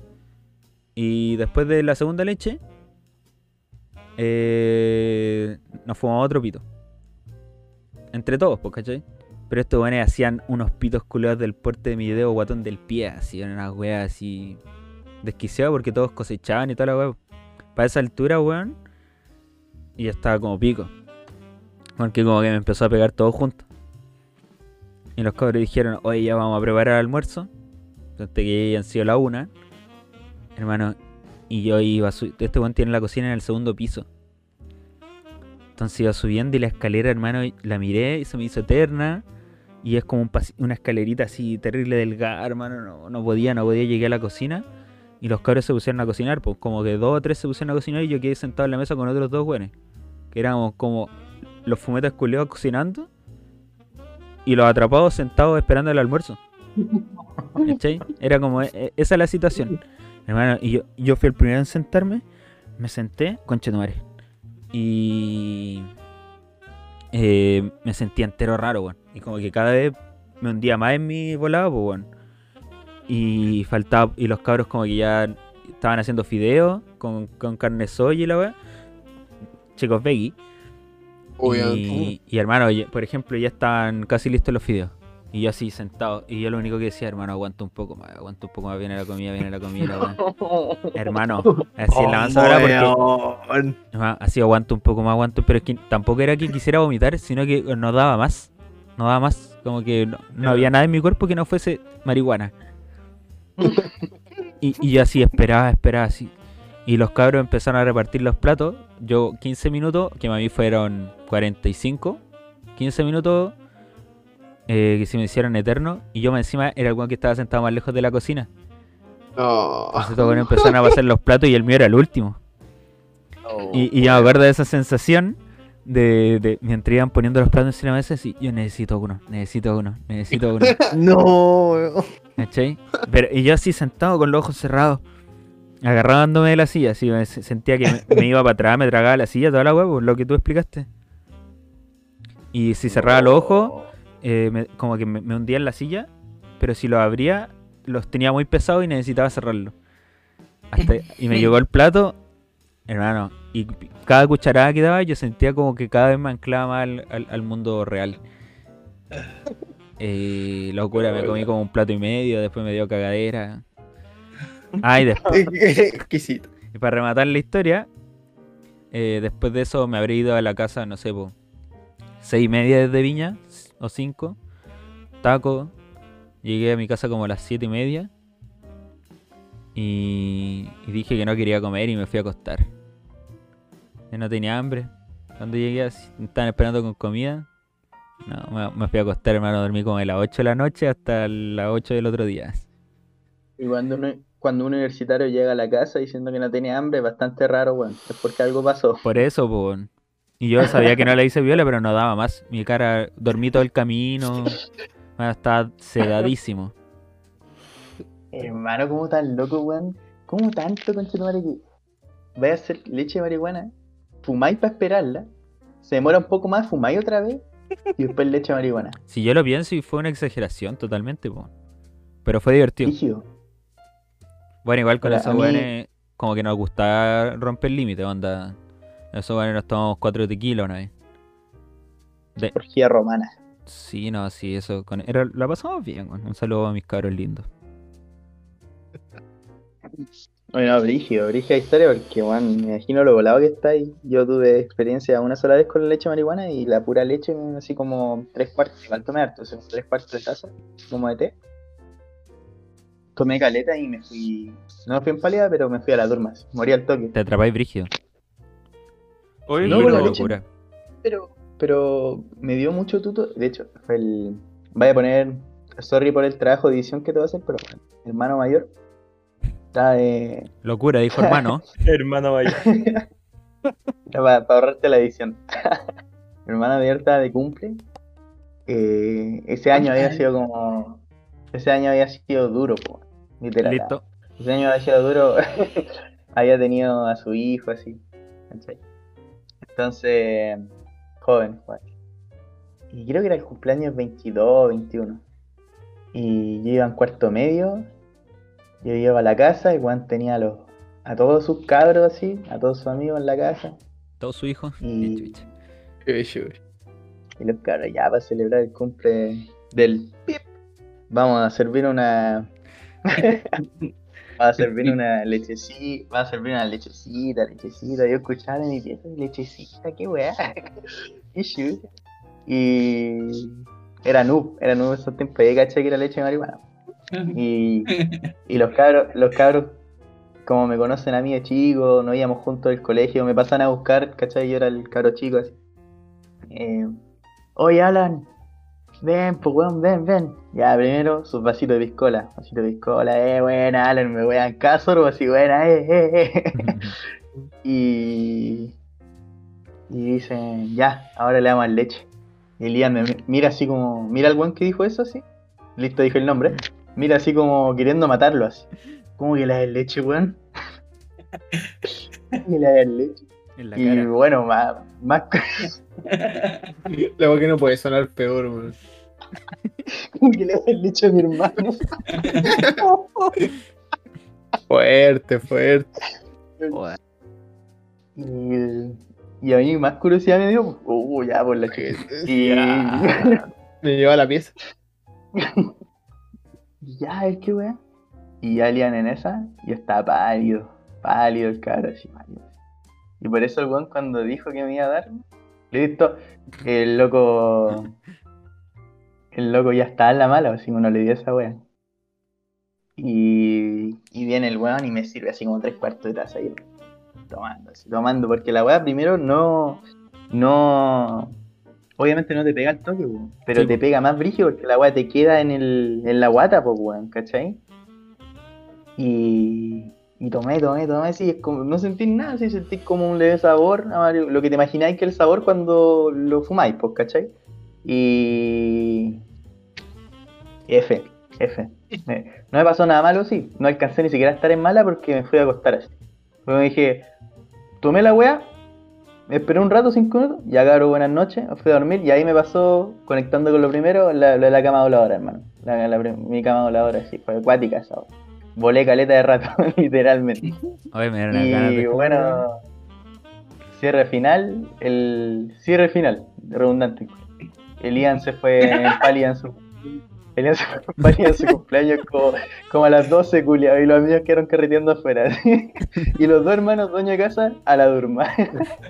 Y después de la segunda leche, eh, nos fumamos otro pito. Entre todos, pues, ¿cachai? Pero estos weones hacían unos pitos culeados del porte de mi dedo guatón del pie, así, unas weas así desquiciadas porque todos cosechaban y toda la wea. Para esa altura, weón, y ya estaba como pico. Porque como que me empezó a pegar todo junto. Y los cabros dijeron, oye, ya vamos a preparar el almuerzo. Entonces que han sido la una. Hermano, y yo iba su Este weón tiene la cocina en el segundo piso. Entonces iba subiendo y la escalera, hermano, la miré y se me hizo eterna. Y es como una escalerita así terrible delgada, hermano. No, no podía, no podía llegar a la cocina. Y los cabros se pusieron a cocinar, pues como que dos o tres se pusieron a cocinar y yo quedé sentado en la mesa con otros dos güeyes. Que éramos como los fumetas culeados cocinando y los atrapados sentados esperando el almuerzo. [laughs] ¿Cachai? Era como, e- e- esa es la situación. Hermano, y yo, yo fui el primero en sentarme, me senté, concha tu madre. Y. eh, me sentía entero raro, weón. Y como que cada vez me hundía más en mi volado, pues, weón. Y faltaba, y los cabros como que ya estaban haciendo fideos con, con carne soya y la weá. Chicos veggie. Y, y, hermano, por ejemplo, ya estaban casi listos los fideos. Y yo así sentado. Y yo lo único que decía, hermano, aguanta un poco más, aguanta un poco más, viene la comida, viene la comida. [laughs] Hermano, así en la mansa hora porque así aguanto un poco más, aguanto, pero es que tampoco era que quisiera vomitar, sino que no daba más. No daba más. Como que no, no había nada en mi cuerpo que no fuese marihuana. [laughs] y, y yo así esperaba, esperaba así. Y los cabros empezaron a repartir los platos. Yo 15 minutos, que a mí fueron 45. 15 minutos eh, que se me hicieron eternos. Y yo encima era el weón que estaba sentado más lejos de la cocina. No. Entonces todos empezaron a pasar los platos y el mío era el último. Y, y yo me acuerdo de esa sensación de, de mientras iban poniendo los platos encima de la mesa, así, yo necesito uno, necesito uno, necesito uno. [laughs] No. ¿Cachai? Pero, y yo así sentado con los ojos cerrados, agarrándome de la silla, así me se- sentía que me, me iba para atrás, me tragaba la silla, toda la huevo, lo que tú explicaste. Y si cerraba los ojos, eh, me- como que me, me hundía en la silla, pero si los abría, los tenía muy pesados y necesitaba cerrarlo. Hasta, y me llegó el plato, hermano, y cada cucharada que daba yo sentía como que cada vez me anclaba más al, al- al mundo real. [laughs] Eh, locura, me comí como un plato y medio, después me dio cagadera. Ay, después, [laughs] Exquisito. [laughs] y para rematar la historia, eh, después de eso me habré ido a la casa, no sé, po, seis y media desde Viña, o cinco, taco, llegué a mi casa como a las siete y media, y, y dije que no quería comer y me fui a acostar. Yo no tenía hambre. Cuando llegué, me estaban esperando con comida. No, me, me fui a acostar, hermano, dormí como de las 8 de la noche hasta las 8 del otro día. Y cuando, uno- cuando un universitario llega a la casa diciendo que no tiene hambre, es bastante raro, weón. Es porque algo pasó. Por eso, weón. Y yo sabía que no le hice viola, pero no daba más. Mi cara, dormí todo el camino. Bueno, [laughs] estaba sedadísimo. Hermano, ¿cómo tan loco, weón? ¿Cómo tanto, conchetumare, que vais a hacer leche de marihuana? Fumáis para esperarla. Se demora un poco más, fumáis otra vez. Y después leche de marihuana. Si yo lo pienso, y fue una exageración totalmente, po. Pero fue divertido. Rígido. Bueno, igual con Ahora, esos mí- weones, como que nos gustaba romper el límite, onda. Esos weones nos tomamos cuatro tequilas una vez. De... Orgía romana. Sí, no, sí, eso. Con... Era... La pasamos bien, weón. Un saludo a mis cabros lindos. [laughs] Bueno, brígido, brígida historia porque, weón, me imagino lo volado que está ahí. Yo tuve experiencia una sola vez con la leche de marihuana y la pura leche, así como tres cuartos, igual tomé harto, o sea, tres cuartos de taza, como de té. Tomé caleta y me fui, no me fui en pálida, pero me fui a la turma, morí al toque. Te atrapáis brígido. Oye, no, pero- leche. locura. Pero, pero me dio mucho tuto, de hecho, fue el, vaya a poner, sorry por el trabajo de edición que te voy a hacer, pero hermano mayor, está de, [laughs] Locura, dijo hermano. [laughs] hermano vaya. [laughs] para, ahorrarte la edición. Hermana abierta de cumple. eh, ese año había sido como. Ese año había sido duro, po, literal. Listo. Ese año había sido duro. había tenido a su hijo así. ¿cachai? Entonces, joven, joven. Y creo que era el cumpleaños 22, 21. Y yo iba en cuarto medio. Yo iba a la casa y Juan tenía a, los, a todos sus cabros así, a todos sus amigos en la casa. Todo su hijo. Y-. Y los cabros, ya para celebrar el cumple del pip, vamos a servir una. [laughs] Va a servir [laughs] una lechecita, va a servir una lechecita, lechecita. Yo escuchaba en mi pieza, lechecita, qué weá. [laughs] Y era noob, era noob esos tiempos, ahí caché que era leche de marihuana. Y, y los cabros, los cabros, como me conocen a mí de chico, nos íbamos juntos del colegio, me pasan a buscar, ¿cachai? Yo era el cabro chico así. Eh, Oye, Alan, ven, pues weón, ven, ven. Ya, primero, sus vasitos de piscola. Vasito de piscola, eh, buena, Alan, me voy a casor, así, buena, eh, eh, eh. [laughs] y. Y dicen, ya, ahora le damos leche. Y Elian me mi- mira así como, mira al weón que dijo eso así. Listo, dije el nombre. Mira así como queriendo matarlo así. ¿Cómo que le das leche, weón? [laughs] ¿Cómo que le das leche? En la Y cara. bueno, más, más [laughs] La que no puede sonar peor, weón. como [laughs] que le han dicho a mi hermano. [laughs] Fuerte, fuerte. Y, y a mí más curiosidad me dio, uh, ya por la. Y Me lleva a la pieza. y ya, es que weón. Y ya lian en esa, y está pálido, pálido el cabro, así pálido. Y por eso el weón cuando dijo que me iba a dar, listo, el loco. El loco ya estaba en la mala, así uno le dio esa weón. Y, y viene el weón y me sirve así como tres cuartos de taza ahí. Tomando, así, tomando, porque la weá primero no. No. Obviamente no te pega el toque, weón, pero Sí, te pega más brígido porque la weá te queda en, el, en la guata, pues weón, ¿cachai? Y, y tomé, tomé, tomé, así, es como, no sentís nada, así sentís como un leve sabor, lo que te imagináis que el sabor cuando lo fumáis, pues, ¿cachai? Y... F, F. No me pasó nada malo, sí, no alcancé ni siquiera a estar en mala porque me fui a acostar así. Luego dije, tomé la weá, me esperé un rato, cinco minutos, ya cabrón, buenas noches, fui a dormir y ahí me pasó, conectando con lo primero, la, de la cama voladora, hermano. La, la mi cama voladora, sí, fue acuática esa weá. Volé caleta de rato, [laughs] literalmente. Oye, me dieron ganas Y de bueno, cierre final, el cierre final, redundante. El Ian se fue en [laughs] pali en su el Ian se fue en en su cumpleaños como, como a las 12 culiados y los amigos quedaron carreteando afuera. ¿sí? [laughs] Y los dos hermanos dueños de casa a la durma.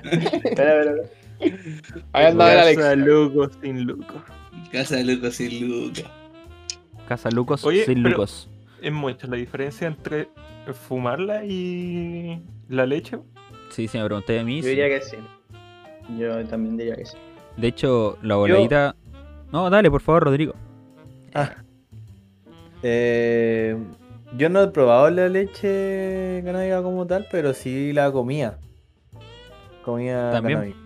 Espera, espera, espera. Ahí andaba el Casa Alex. loco sin loco. Casa de Lucas sin Lucas. Casa Lucos Oye, sin pero- Lucos. Es mucha la diferencia entre fumarla y la leche. Sí, si me pregunté a mí. Yo sí. diría que sí. Yo también diría que sí. De hecho, la voladita. No, dale, por favor, Rodrigo. Eh, yo no he probado la leche canábica como tal, pero sí la comía. Comía También. canábica.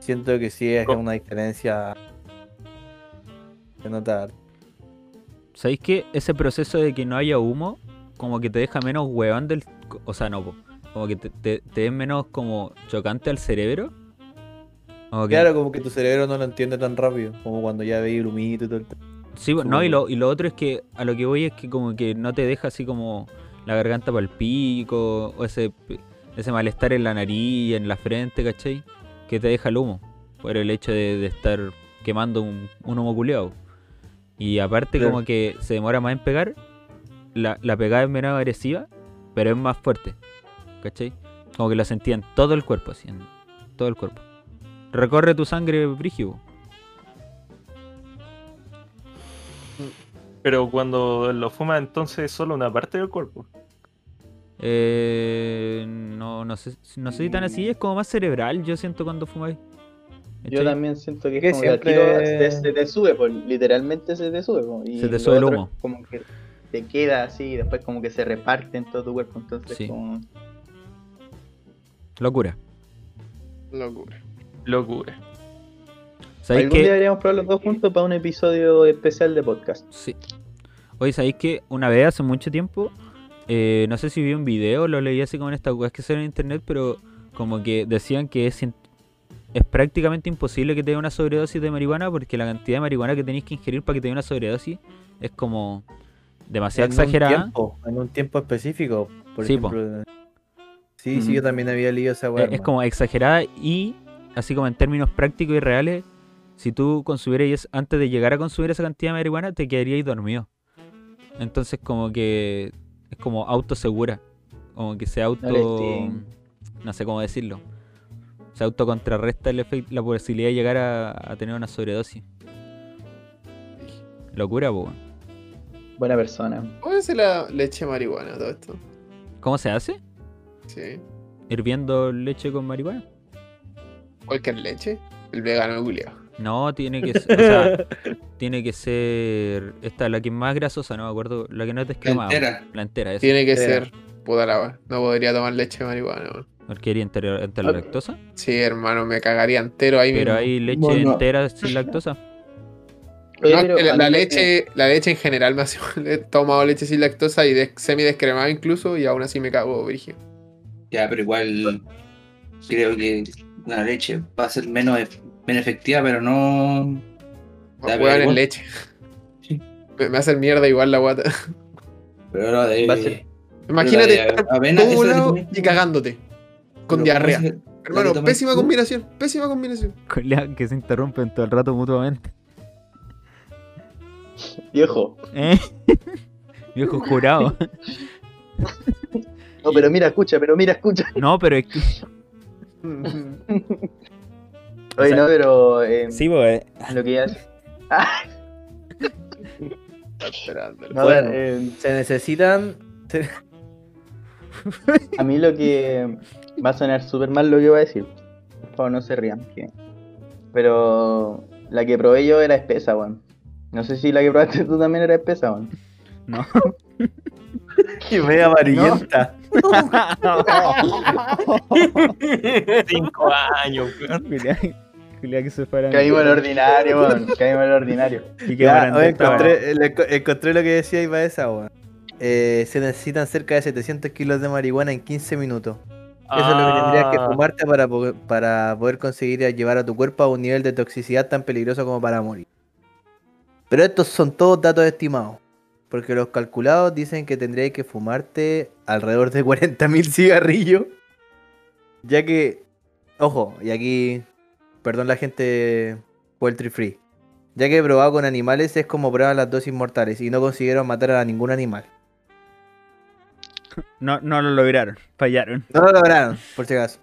Siento que sí es una diferencia de notar. ¿Sabéis que ese proceso de que no haya humo, como que te deja menos huevón del. O sea, no, po, como que te, te, te es menos como chocante al cerebro? Claro, como que tu cerebro no lo entiende tan rápido, como cuando ya veis el humito y todo el. Sí, no, y lo, y lo otro es que a lo que voy es que como que no te deja así como la garganta para el pico, o ese, ese malestar en la nariz, en la frente, ¿cachai? Que te deja el humo, por el hecho de, de estar quemando un, un humo culeado. Y aparte Claro. como que se demora más en pegar, la, la pegada es menos agresiva, pero es más fuerte, ¿cachai? Como que lo sentía en todo el cuerpo, así, en todo el cuerpo. Recorre tu sangre brígido. Pero cuando lo fumas, entonces es solo una parte del cuerpo. Eh, no, no sé, no sé si tan así, es como más cerebral, yo siento cuando fumáis. Yo también siento que, Que es como que siempre- tiro se, se te sube, pues, literalmente se te sube. pues, y Se te sube el humo. Como que te queda así y después como que se reparte en todo tu cuerpo. Entonces, Sí. como... Locura. Locura. Locura. ¿Sabéis Algún día deberíamos probar los dos juntos para un episodio especial de podcast. Sí. Oye, ¿sabéis que una vez hace mucho tiempo, eh, no sé si vi un video, lo leí así como en estas cosas que salen en internet, pero como que decían que es, es prácticamente imposible que te dé una sobredosis de marihuana porque la cantidad de marihuana que tenéis que ingerir para que te dé una sobredosis es como demasiado En un exagerada. tiempo, en un tiempo específico, por Sí, po. ejemplo. Sí, sí, yo también había leído esa weá. Es, es como exagerada y, así como en términos prácticos y reales, si tú consumieras antes de llegar a consumir esa cantidad de marihuana, te quedarías dormido. Entonces, como que es como autosegura. Como que se auto. No sé cómo decirlo. Se autocontrarresta el efecto, la posibilidad de llegar a, a tener una sobredosis. Locura, po. Buena persona. ¿Cómo es la leche marihuana todo esto? ¿Cómo se hace? Sí. ¿Hirviendo leche con marihuana? Cualquier leche. El vegano culiao. No, tiene que [laughs] ser, o sea, tiene que ser esta, la que es más grasosa, no me acuerdo, la que no es descremada. entera. La entera, esa. Tiene que Entera. ser. Puta la wea. No podría tomar leche de marihuana. Quería entera, entera la lactosa. Sí, hermano, me cagaría entero ahí Pero mismo. hay leche Bueno. entera sin [laughs] lactosa. Oye, No, que la, a leche, la leche en general me hace [laughs] he tomado leche sin lactosa y des- semi descremada incluso y aún así me cago, Virgil. Ya, pero igual. creo que la leche va a ser menos, ef- menos efectiva, pero no. A jugar en leche. Sí. Me, me hace mierda igual la guata. Pero no de. Va a ser- Imagínate estar todo de comer- y cagándote. Con pero diarrea. ¿cómo se- Hermano, pésima tú? combinación. Pésima combinación. Culeado, que se interrumpen todo el rato mutuamente. Viejo. ¿Eh? [laughs] Viejo jurado. [laughs] No, pero mira, escucha, pero mira, escucha. No, pero es que. [laughs] Oye, sea, no, pero. eh, Sí, pues. Lo que ya. Ah, no, Bueno. eh, Se necesitan. se- a mí lo que. Va a sonar súper mal lo que voy a decir. Por favor, no se rían. que- Pero. La que probé yo era espesa, weón. No sé si la que probaste tú también era espesa, weón. No. [laughs] Y media amarillenta. [laughs] Cinco años, weón. Culeado que se fueran. Caímos en el ordinario, weón. Caímos en el ordinario. Y que Ya, oye, le- encontré lo que decía Iba esa, weón. Eh, se necesitan cerca de 700 kilos de marihuana en 15 minutos. Eso es lo que tendrías que Ah. fumarte para, po- para poder conseguir llevar a tu cuerpo a un nivel de toxicidad tan peligroso como para morir. Pero estos son todos datos estimados. Porque los calculados dicen que tendrías que fumarte alrededor de [laughs] 40.000 cigarrillos. Ya que, ojo, y aquí, perdón la gente poultry free. Ya que probado con animales es como prueban las dosis mortales y no consiguieron matar a ningún animal. No, no lo lograron. Fallaron. No lo lograron, por si acaso.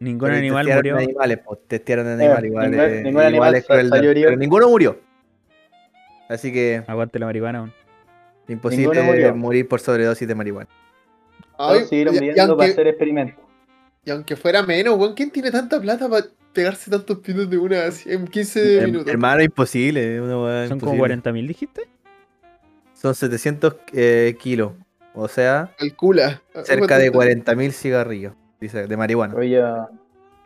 Ningún Porque animal testearon murió. animales, pues, testearon en animales, igual, ningún- eh, ningún igual animal es. Pero ninguno murió. Así que Aguante la marihuana. weón. imposible morir por sobredosis de marihuana. Ay, siguieron viviendo aunque- para hacer experimentos. Y aunque fuera menos, weón, ¿quién tiene tanta plata para pegarse tantos pinos de una así en 15 Her- minutos? Hermano, imposible. una Son como imposible. 40.000, dijiste. Son 700 eh, kilos. O sea, Calcula. cerca de 40.000 cigarrillos. Dice, de marihuana. Oye, yo,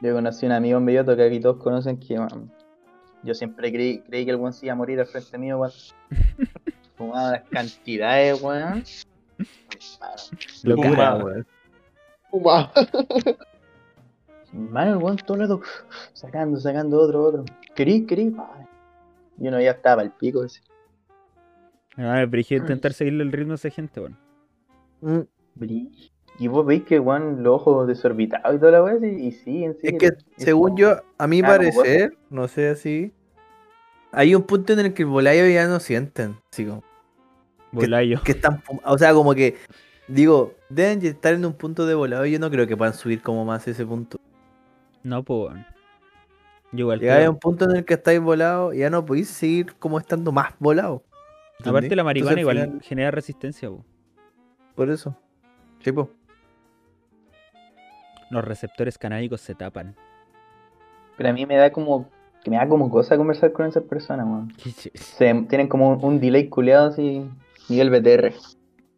yo conocí a un amigo en Belloto que aquí todos conocen que man, yo siempre creí, creí que el weón se iba a morir al frente mío, weón. [laughs] Fumaba las cantidades, weón. Locura, Fumaba. weón. Fumaba. Mano, el weón todo el rato sacando, sacando otro, otro. ¿Querís, querís? Ay. Y uno ya estaba al pico ese. Ah, pero hay que intentar seguirle el ritmo a esa gente, weón. Mm. Y vos veis que weón los ojos desorbitados y toda la weá, y siguen, Es siguen. que, Y según como- yo, a mi Ah, parecer, no sé así. Hay un punto en el que el volayo ya no sienten. Así como. Bolayo. que están o sea como que digo deben estar en un punto de volado y yo no creo que puedan subir como más ese punto No, pues, igual. llegáis a un punto en el que estáis volados y ya no podéis seguir como estando más volado Aparte, la marihuana Entonces, igual final, genera resistencia, po. Por eso sí po. Los receptores canábicos se tapan. Pero a mí me da como. Que me da como cosa conversar con esas personas, weón. [laughs] Se, tienen como un, un delay culeado así. Nivel BTR.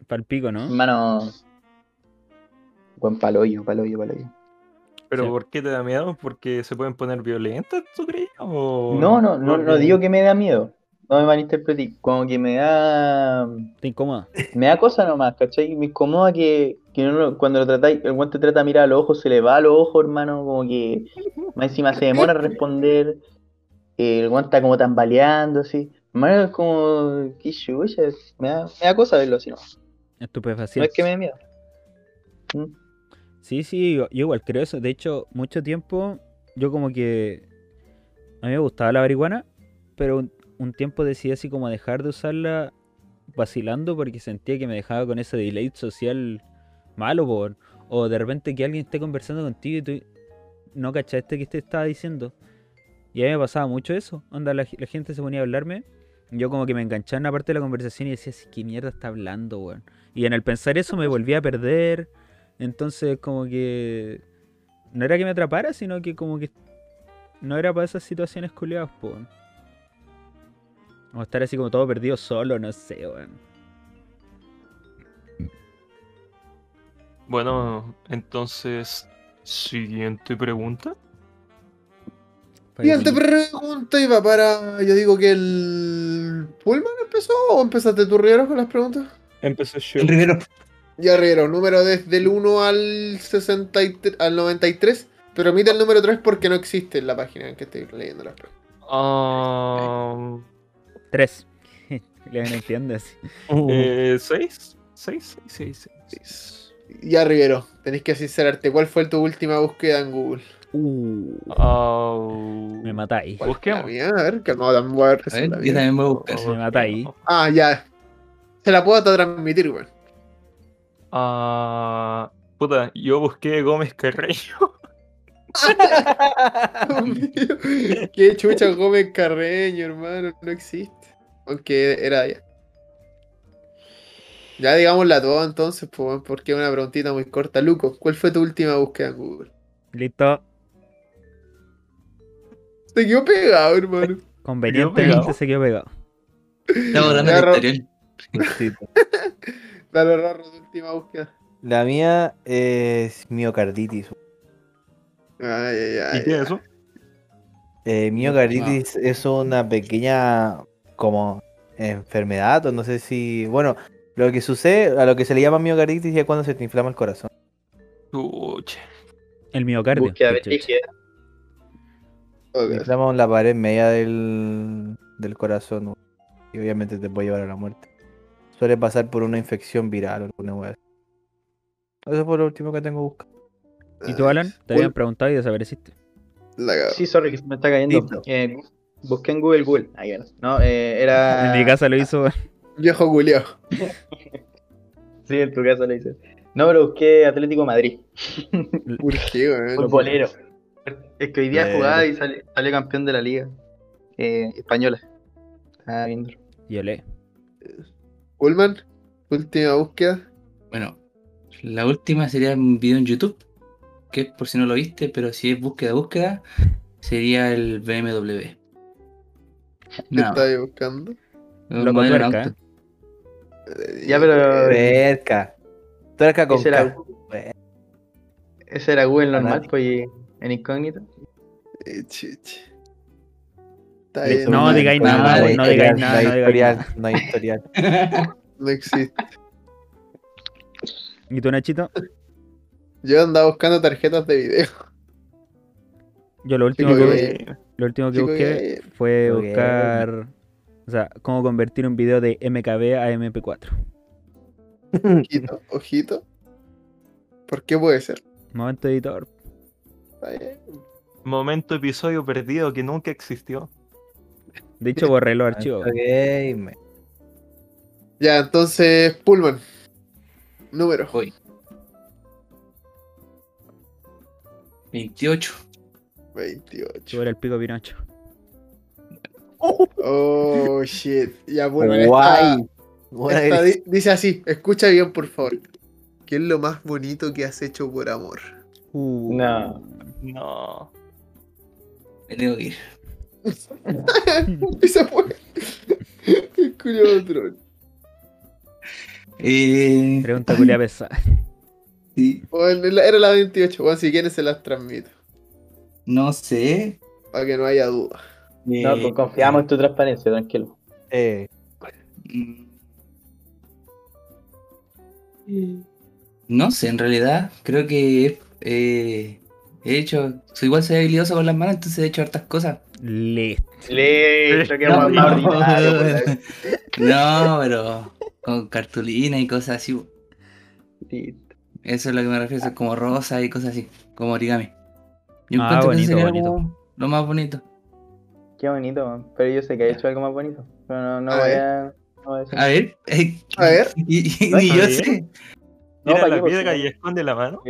Palpico, ¿no? Hermano. Buen paloyo, paloyo, paloyo. ¿Pero Sí. por qué te da miedo? ¿Porque se pueden poner violentas, tú crees? ¿O No, no, no, no digo que me da miedo. No me malinterpreté. Como que me da. Te incomoda. Me da cosa nomás, ¿cachai? Me incomoda que, que no cuando lo tratáis, el guante trata de mirar a los ojos, se le va a los ojos, hermano. Como que más encima se demora en responder. eh, el guante está como tambaleando, así. Hermano, es como. Qué chucha. Me da, me da cosa verlo así, ¿no? No Estupefaciente. es que me dé miedo. Sí, sí, yo, yo igual creo eso. De hecho, mucho tiempo yo como que... A mí me gustaba la marihuana, pero un, tiempo decidí así como dejar de usarla vacilando porque sentía que me dejaba con ese delay social malo, por O de repente que alguien esté conversando contigo y tú no cachaste que te estaba diciendo. Y a mí me pasaba mucho eso. Onda, la, la gente se ponía a hablarme. Yo como que me enganchaba en una parte de la conversación y decía, "Sí, ¿qué mierda está hablando, weón? Y en el pensar eso me volví a perder. Entonces, como que. No era que me atrapara, sino que como que. No era para esas situaciones culiadas, po. O estar así como todo perdido solo, no sé, weón. Bueno, entonces, siguiente pregunta. Siguiente pregunta iba para. Yo digo que el. ¿Pullman empezó o empezaste tú, Rivero, con las preguntas? Empezó yo. El Rivero. Ya Riero, número desde el 1 al 63, al 93. Pero mira el número 3 porque no existe en la página en que estoy leyendo las pruebas. Um, Tres. [laughs] Le no entiendes. eh, ¿Seis? ¿Seis? Seis, seis, seis. Ya Rivero, tenés que sincerarte. ¿Cuál fue tu última búsqueda en Google? Uh, Ah, me matáis. ¿Cuál fue Busquemos. A ver, calmado, también voy a ver. A ver, la yo también voy a buscar. Me matáis. Ah, ya. Se la puedo hasta transmitir, weón. Ah, puta, yo busqué Gómez Carreño. [laughs] Qué chucha Gómez Carreño, hermano. No existe. Aunque era ya. Ya digámosla todo entonces, pues, porque es una preguntita muy corta. Luco, ¿cuál fue tu última búsqueda en Google? Listo. Se quedó pegado, hermano. Convenientemente se quedó pegado. Estamos hablando de historial. [laughs] Dale, Rorro, tu última búsqueda. La mía es miocarditis. Ay, ay, ay. ¿Y qué es eso? Eh, miocarditis es una pequeña como enfermedad, o no sé si. Bueno, lo que sucede, a lo que se le llama miocarditis es cuando se te inflama el corazón. Chucha. El miocardio. Búsqueda Qué chucha. brígida. Ok. Te inflama la pared media del, del corazón y obviamente te puede llevar a la muerte. Suele pasar por una infección viral o alguna wea. Eso fue lo último que tengo buscado. ¿Y tú, Alan? Te habían preguntado y desapareciste. Sí, sorry, que se me está cayendo. Eh, busqué en Google Google. Ahí era. No, eh, era. [laughs] En mi casa lo hizo. [laughs] Viejo culiao. [laughs] Sí, en tu casa lo hice. No, pero busqué Atlético Madrid. ¿Por qué? Futbolero. Es que hoy día Bueno. jugaba y sale- salió campeón de la liga eh, española. Estaba viendo. Y olé. Ullman, última búsqueda. Bueno, la última sería un video en YouTube, que por si no lo viste, pero si es búsqueda, búsqueda, sería el BMW. ¿Qué No, estabas buscando? un Loco modelo de tuerca, auto. Eh, Ya, pero- Tuerca. Tuerca con Ese era, ese era Google normal, pues y en incógnito. eh. Está bien, no digáis nada, nada, hay no digáis nada, no hay no historial, nada. no hay historial. [laughs] No existe. ¿Y tú, Nachito? Yo andaba buscando tarjetas de video. [laughs] Yo lo último Chico que, lo último que Chico busqué fue Chico buscar. O sea, cómo convertir un video de MKB a MP4. Ojito, [laughs] ojito. ¿Por qué puede ser? Momento editor. Momento episodio perdido que nunca existió. De hecho, borré los archivos. Game. Ya, entonces, Pullman. Número. Voy. 28. 28. Sobre el pico Pinocho. Oh, shit. Ya, Pullman. Guay. esta- Buena esta di- dice así. Escucha bien, por favor. ¿Qué es lo más bonito que has hecho por amor? Uh, No. No. Me tengo que ir. [laughs] Y se fue. El culiao otro. Eh, Pregunta culia pesada. Sí, Bueno, era era la 28. Bueno, si quieren se las transmito. no sé. Para que no haya duda. No, Eh, pues confiamos en tu transparencia, tranquilo. Eh, mm, No sé, en realidad creo que eh, he hecho, soy igual soy habilidoso con las manos, entonces he hecho hartas cosas. Listo. Listo, que [laughs] No, más no, ordinario. [laughs] no, pero con cartulina y cosas así. Listo. Eso es lo que me refiero, es como rosa y cosas así, como origami. Yo Ah, encuentro que eso bonito, sería bonito. lo más bonito. Qué bonito, man. pero yo sé que he hecho algo más bonito. Pero no, no A voy ver. a. No voy a decir. A ver, eh, A ver. [laughs] y, No, yo bien. sé. No, ¿para la piedra no- y esconde la mano.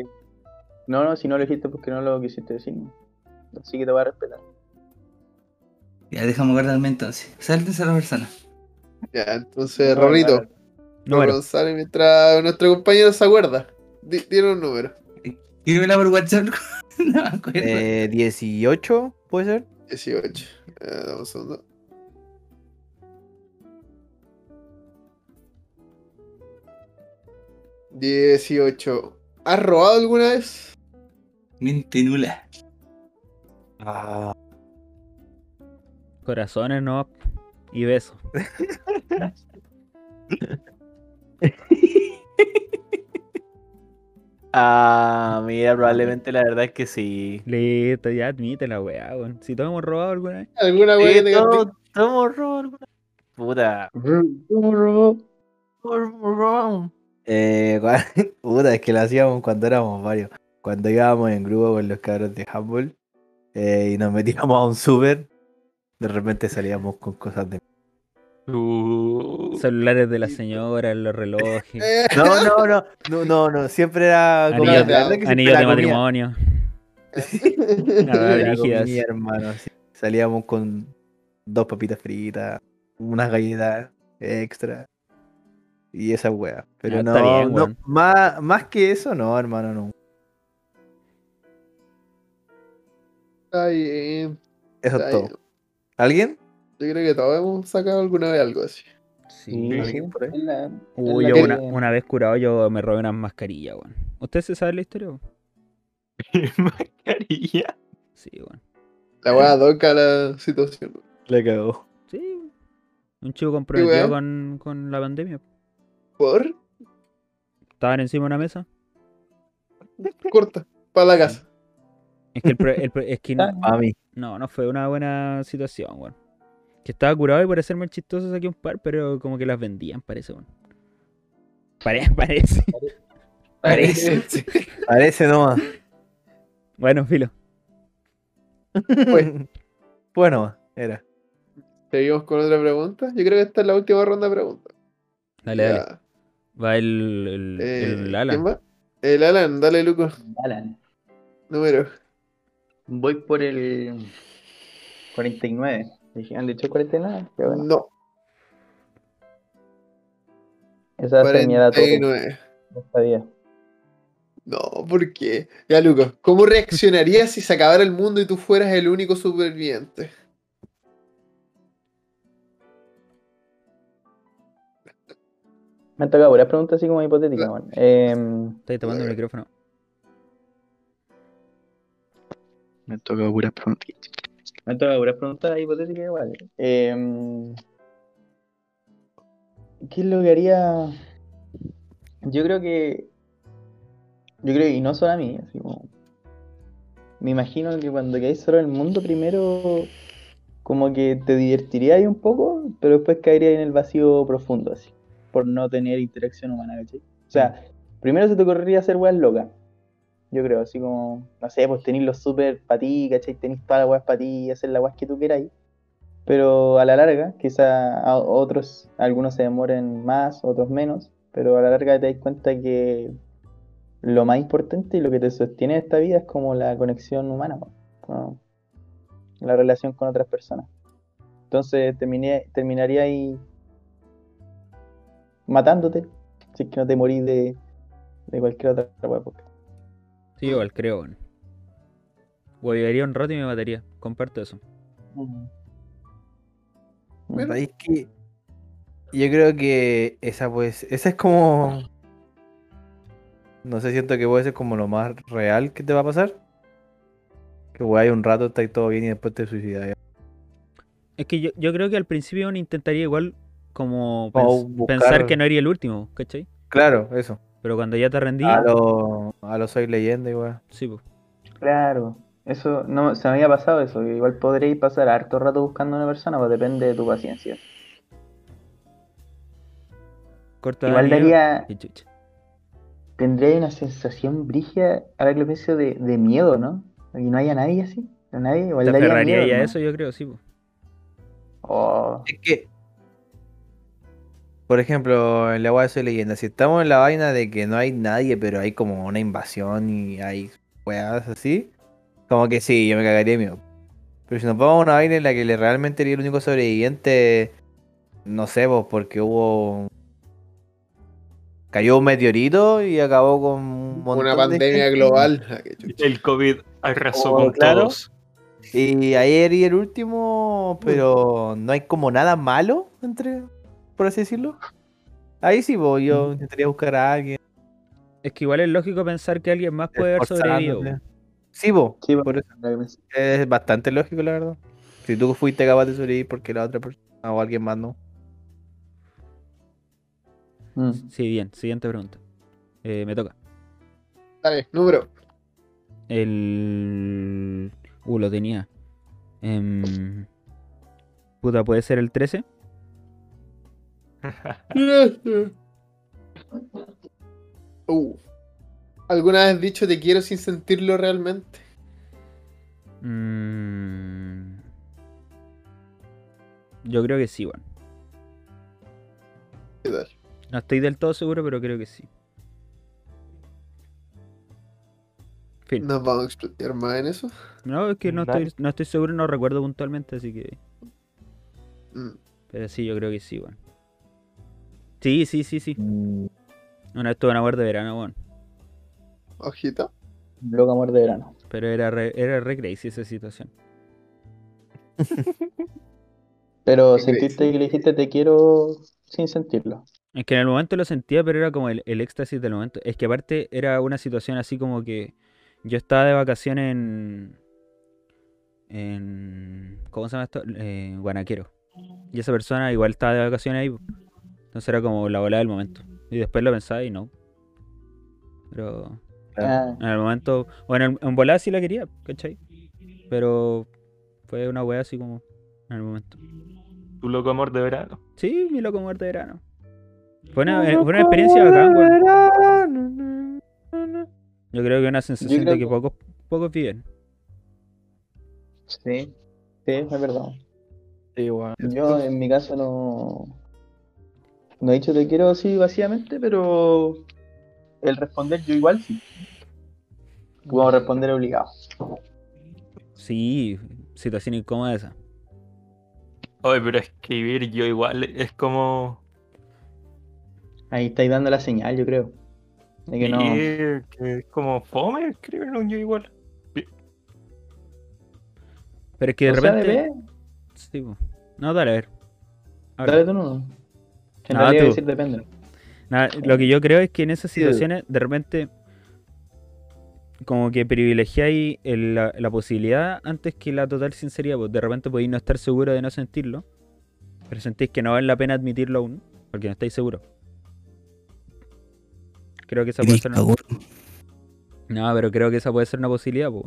No, no, si no lo dijiste porque no lo quisiste decir. ¿no? Así que te voy a respetar. Ya, déjame guardarme entonces. Sáltense a la persona. Ya, entonces, No, Rorrito. claro. Número. González, mientras nuestro compañero se acuerda. Di- Tiene un número. Escríbela por WhatsApp. [laughs] no me acuerdo. eh, 18, ¿puede ser? 18. Eh, dame un segundo. Dieciocho. ¿Has robado alguna vez? Mente nula. Ah, Corazones, no. Y besos. [laughs] Ah, mira, probablemente la verdad es que sí. Listo, ya admite la weá, weón. Si todos hemos robado alguna vez. ¿Alguna que te todos- todos roban alguna- Puta. Eh, cua- [laughs] puta, es que lo hacíamos cuando éramos varios. Cuando íbamos en grupo con los cabros de handball eh, y nos metíamos a un super, de repente salíamos con cosas de. Uh, Celulares de la señora, los relojes, [laughs] No, no, no, no, no, no, siempre era la verdad de, matrimonio. [laughs] Comida, hermano, sí. Salíamos con dos papitas fritas, unas galletas extra y esa wea. Pero Ah, no, bien, más, más que eso, no, hermano, no. Está bien, Eso es todo. bien. ¿Alguien? Yo creo que todos hemos sacado alguna vez algo así. Sí. ¿Alguien por ahí? Es la- Uy, yo una, una vez curado yo me robé unas mascarillas, weón. ¿Usted se sabe la historia? [laughs] mascarilla. Sí, weón. La wea toca la situación. Le cagó. Sí. Un chico comprometido weá? con, con la pandemia. ¿Por? Estaban encima de una mesa. Corta. Para la casa. Es que, el, el es que [laughs] Ah. Mami. no, no fue una buena situación, weón. Que estaba curado y por hacerme el chistoso saqué un par, pero como que las vendían, parece, weón. Pare- [laughs] parece. Parece. Parece nomás. Bueno, filo. Pues. bueno, era. Seguimos con otra pregunta. Yo creo que esta es la última ronda de preguntas. Dale, dale. Va el, el, Eh, el Alan. ¿Quién va? El Alan, dale, Luco. Alan. Número. Voy por el 49. Dije, ¿Han dicho 49? Qué bueno. No, Esa ser mi edad tope 49. de esta vida. No, ¿por qué? Ya, Luco, ¿cómo reaccionarías si se acabara el mundo y tú fueras el único superviviente? Me han tocado puras preguntas así como hipotéticas. Em, Estoy tomando el micrófono. Me han tocado puras preguntas. Me han tocado puras preguntas hipotéticas igual. Em, ¿Qué es lo que haría? Yo creo que. Yo creo y no solo a mí, así como. Me imagino que cuando quedáis solo en el mundo, primero. Como que te divertiría ahí un poco, pero después caería en el vacío profundo, así. Por no tener interacción humana, ¿cachai? O sea, primero se te ocurriría hacer weas locas. Yo creo, así como, no sé, pues tenéis los super para ti, ¿cachai? Tenéis todas las weas para ti, hacer las weas que tú queráis. Pero a la larga, quizá a otros, algunos se demoren más, otros menos, pero a la larga te das cuenta que lo más importante y lo que te sostiene esta vida es como la conexión humana, la relación con otras personas. Entonces terminé, terminaría ahí matándote, si es que no te morís de, de cualquier otra wea. Sí, igual creo, weón. Huevearía un rato y me mataría. Comparto eso. Bueno. Es que yo creo que esa pues, esa es como, no sé, siento que puede ser como lo más real que te va a pasar. Que wey, un rato está ahí todo bien y después te suicidas. Es que yo, yo creo que al principio uno intentaría igual como Como pens- buscar- pensar que no haría el último, ¿cachai? Claro, eso. Pero cuando ya te rendí, A lo, a lo soy leyenda igual. sí, pues. Claro, eso no se me había pasado eso. Igual podréis pasar harto rato buscando a una persona, pues depende de tu paciencia. Corta Igual daría, tendría una sensación brígida, ahora que lo pienso, de, de miedo, ¿no? Y no haya nadie así. No nadie, igual Te daría miedo, ya a ¿no? eso, yo creo, sí, pues. Oh, Es que, por ejemplo, en la de soy leyenda, si estamos en la vaina de que no hay nadie, pero hay como una invasión y hay weas así, como que sí, yo me cagaría miedo. Pero si nos vamos a una vaina en la que realmente sería el único sobreviviente, no sé, pues porque hubo. Cayó un meteorito y acabó con un montón Una de pandemia global. El COVID arrasó Oh, con claro. todos. Y ayer y el último, pero no hay como nada malo entre, por así decirlo. Ahí sí, pues, yo intentaría buscar a alguien. Es que igual es lógico pensar que alguien más puede haber sobrevivido. Sí, po, sí, por eso es bastante lógico, la verdad. Si tú fuiste capaz de sobrevivir porque la otra persona o alguien más no. Mm. Sí, bien. Siguiente pregunta. Eh, me toca. Dale, número. El. Uh, lo tenía. Em, Puta, ¿puede ser el 13? [laughs] Uh. ¿Alguna vez has dicho te quiero sin sentirlo realmente? Mm. Yo creo que sí, bueno. ¿Qué tal? No estoy del todo seguro, pero creo que sí. Fin. ¿Nos vamos a explotar más en eso? No, es que no estoy, no estoy seguro, no recuerdo puntualmente, así que. Mm. Pero sí, yo creo que sí, bueno. Sí, sí, sí, sí. Mm, Una vez tuve una muerte de verano, bueno. Ojito. Loco amor de verano. Pero era re, era re crazy esa situación. [laughs] Pero Qué sentiste crazy. que le dijiste te quiero sin sentirlo. Es que en el momento lo sentía, pero era como el, el éxtasis del momento. Es que aparte era una situación así como que yo estaba de vacaciones en. en ¿Cómo se llama esto? Eh, Guanaquero. Y esa persona igual estaba de vacaciones ahí. Entonces era como la bola del momento. Y después lo pensaba y no. Pero Ah, en el momento. Bueno, en, en volada sí la quería, ¿cachai? Pero fue una wea así como en el momento. Tu loco amor de verano. Sí, mi loco muerte de verano. Fue una, eh, fue una experiencia bacán, weón. Yo creo que es una sensación de que que- pocos, pocos viven. sí, sí, es verdad. sí, weón. Yo en mi caso no. No he dicho te quiero así vacíamente, pero el responder yo igual sí. Puedo responder obligado. Sí, situación incómoda esa. Oye, pero escribir yo igual es como. Ahí estáis dando la señal, yo creo. De que no. Sí, que es como fome escribir un yo igual. Pero es que de O sea, repente. bebé, Sí. No, dale, a ver. Habla. dale tú no. Que en No, realidad tú. decir depende. Nada, lo que yo creo es que en esas situaciones, de repente, como que privilegiáis la, la posibilidad antes que la total sinceridad. Pues de repente podéis no estar seguro de no sentirlo, pero sentís que no vale la pena admitirlo aún, porque no estáis seguros. Creo que esa puede ser una... No, pero creo que esa puede ser una posibilidad, pues.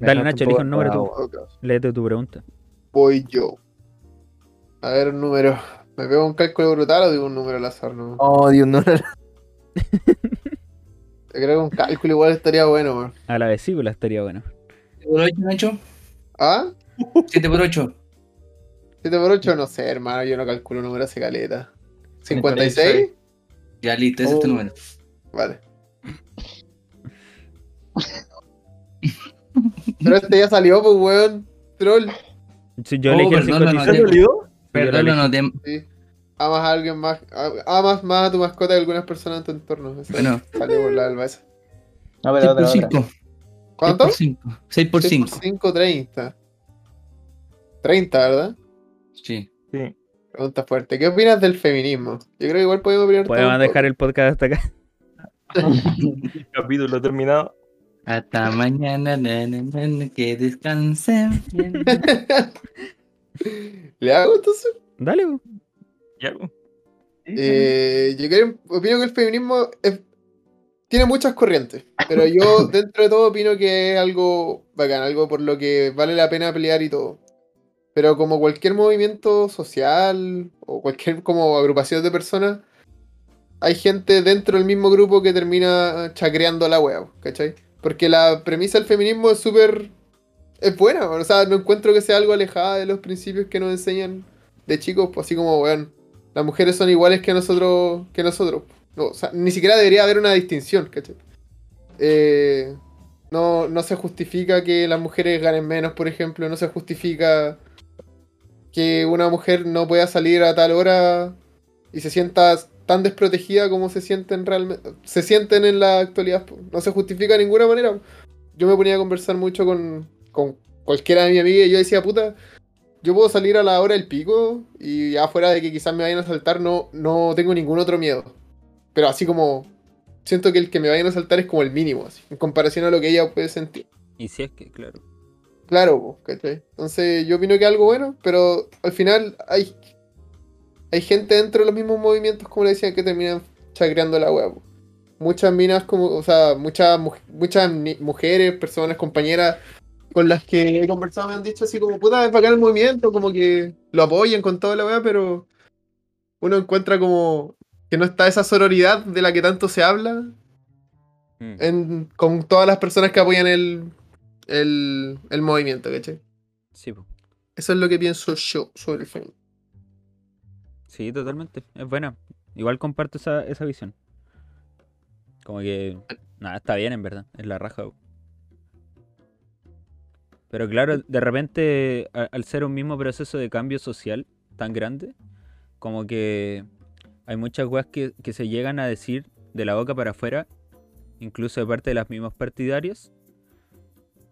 Dale, Nacho, elige un número tú. Léete tu pregunta. Voy yo. A ver, un número. ¿Me pego un cálculo brutal o digo un número al azar? No? Oh, Dios, no. Yo creo que un cálculo igual estaría bueno, man. A la vesícula estaría bueno. 7 por 8, Nacho. ¿Ah? 7 por 8. 7 por 8, no sé, hermano. Yo no calculo números de caleta. 56. ¿56? Ya listo, ese es tu Oh. número. Vale. [laughs] Pero este ya salió, pues, weón. Troll. Sí, yo Oh, elegí el perdón, no, 56. no, lo Perdón, elegí. no te... Sí. Amas a alguien más. Amas más a tu mascota que algunas personas en tu entorno. Eso Bueno. Salió por la alba esa. No, 6 pero por otra, otra. 5. ¿Cuánto? 6 por 5. 6 por 5. 5, 30. 30, ¿verdad? Sí. Sí. Pregunta fuerte. ¿Qué opinas del feminismo? Yo creo que igual podemos opinar todo Podemos dejar el podcast hasta acá. [laughs] Capítulo terminado. Hasta mañana, na, na, na, na, que descansen. [laughs] ¿Le hago entonces? Dale. Ya, pues. Eh, yo creo, opino que el feminismo es- tiene muchas corrientes, pero yo [laughs] dentro de todo opino que es algo bacán, algo por lo que vale la pena pelear y todo. Pero como cualquier movimiento social o cualquier como agrupación de personas, hay gente dentro del mismo grupo que termina chacreando la wea, ¿cachai? Porque la premisa del feminismo es súper... es buena, o sea, no encuentro que sea algo alejada de los principios que nos enseñan de chicos, pues así como, weón, las mujeres son iguales que nosotros, que nosotros. No, o sea, ni siquiera debería haber una distinción, ¿cachai? Eh, no, no se justifica que las mujeres ganen menos, por ejemplo, no se justifica que una mujer no pueda salir a tal hora y se sienta tan desprotegida como se sienten realmente se sienten en la actualidad. No se justifica de ninguna manera. Yo me ponía a conversar mucho con, con cualquiera de mis amigas y yo decía, puta, yo puedo salir a la hora del pico y afuera de que quizás me vayan a saltar no, no tengo ningún otro miedo. Pero así como siento que el que me vayan a saltar es como el mínimo, así, en comparación a lo que ella puede sentir. Y si es que, claro. Claro, ¿cachai? Entonces yo opino que es algo bueno, pero al final hay... hay gente dentro de los mismos movimientos, como le decían, que terminan chacreando la po. Muchas minas, como, o sea, muchas, mu- muchas mujeres, personas, compañeras con las que he conversado me han dicho así como, puta, es bacán el movimiento, como que lo apoyan con toda la wea, pero uno encuentra como que no está esa sororidad de la que tanto se habla Mm. en- con todas las personas que apoyan el, el, el movimiento, ¿cachai? Sí, po. Eso es lo que pienso yo sobre el feminismo. Sí, totalmente. Es buena. Igual comparto esa, esa visión. Como que. Nada, está bien en verdad. Es la raja. Pero claro, de repente, a- al ser un mismo proceso de cambio social tan grande, como que hay muchas weas que, que se llegan a decir de la boca para afuera, incluso de parte de las mismas partidarias,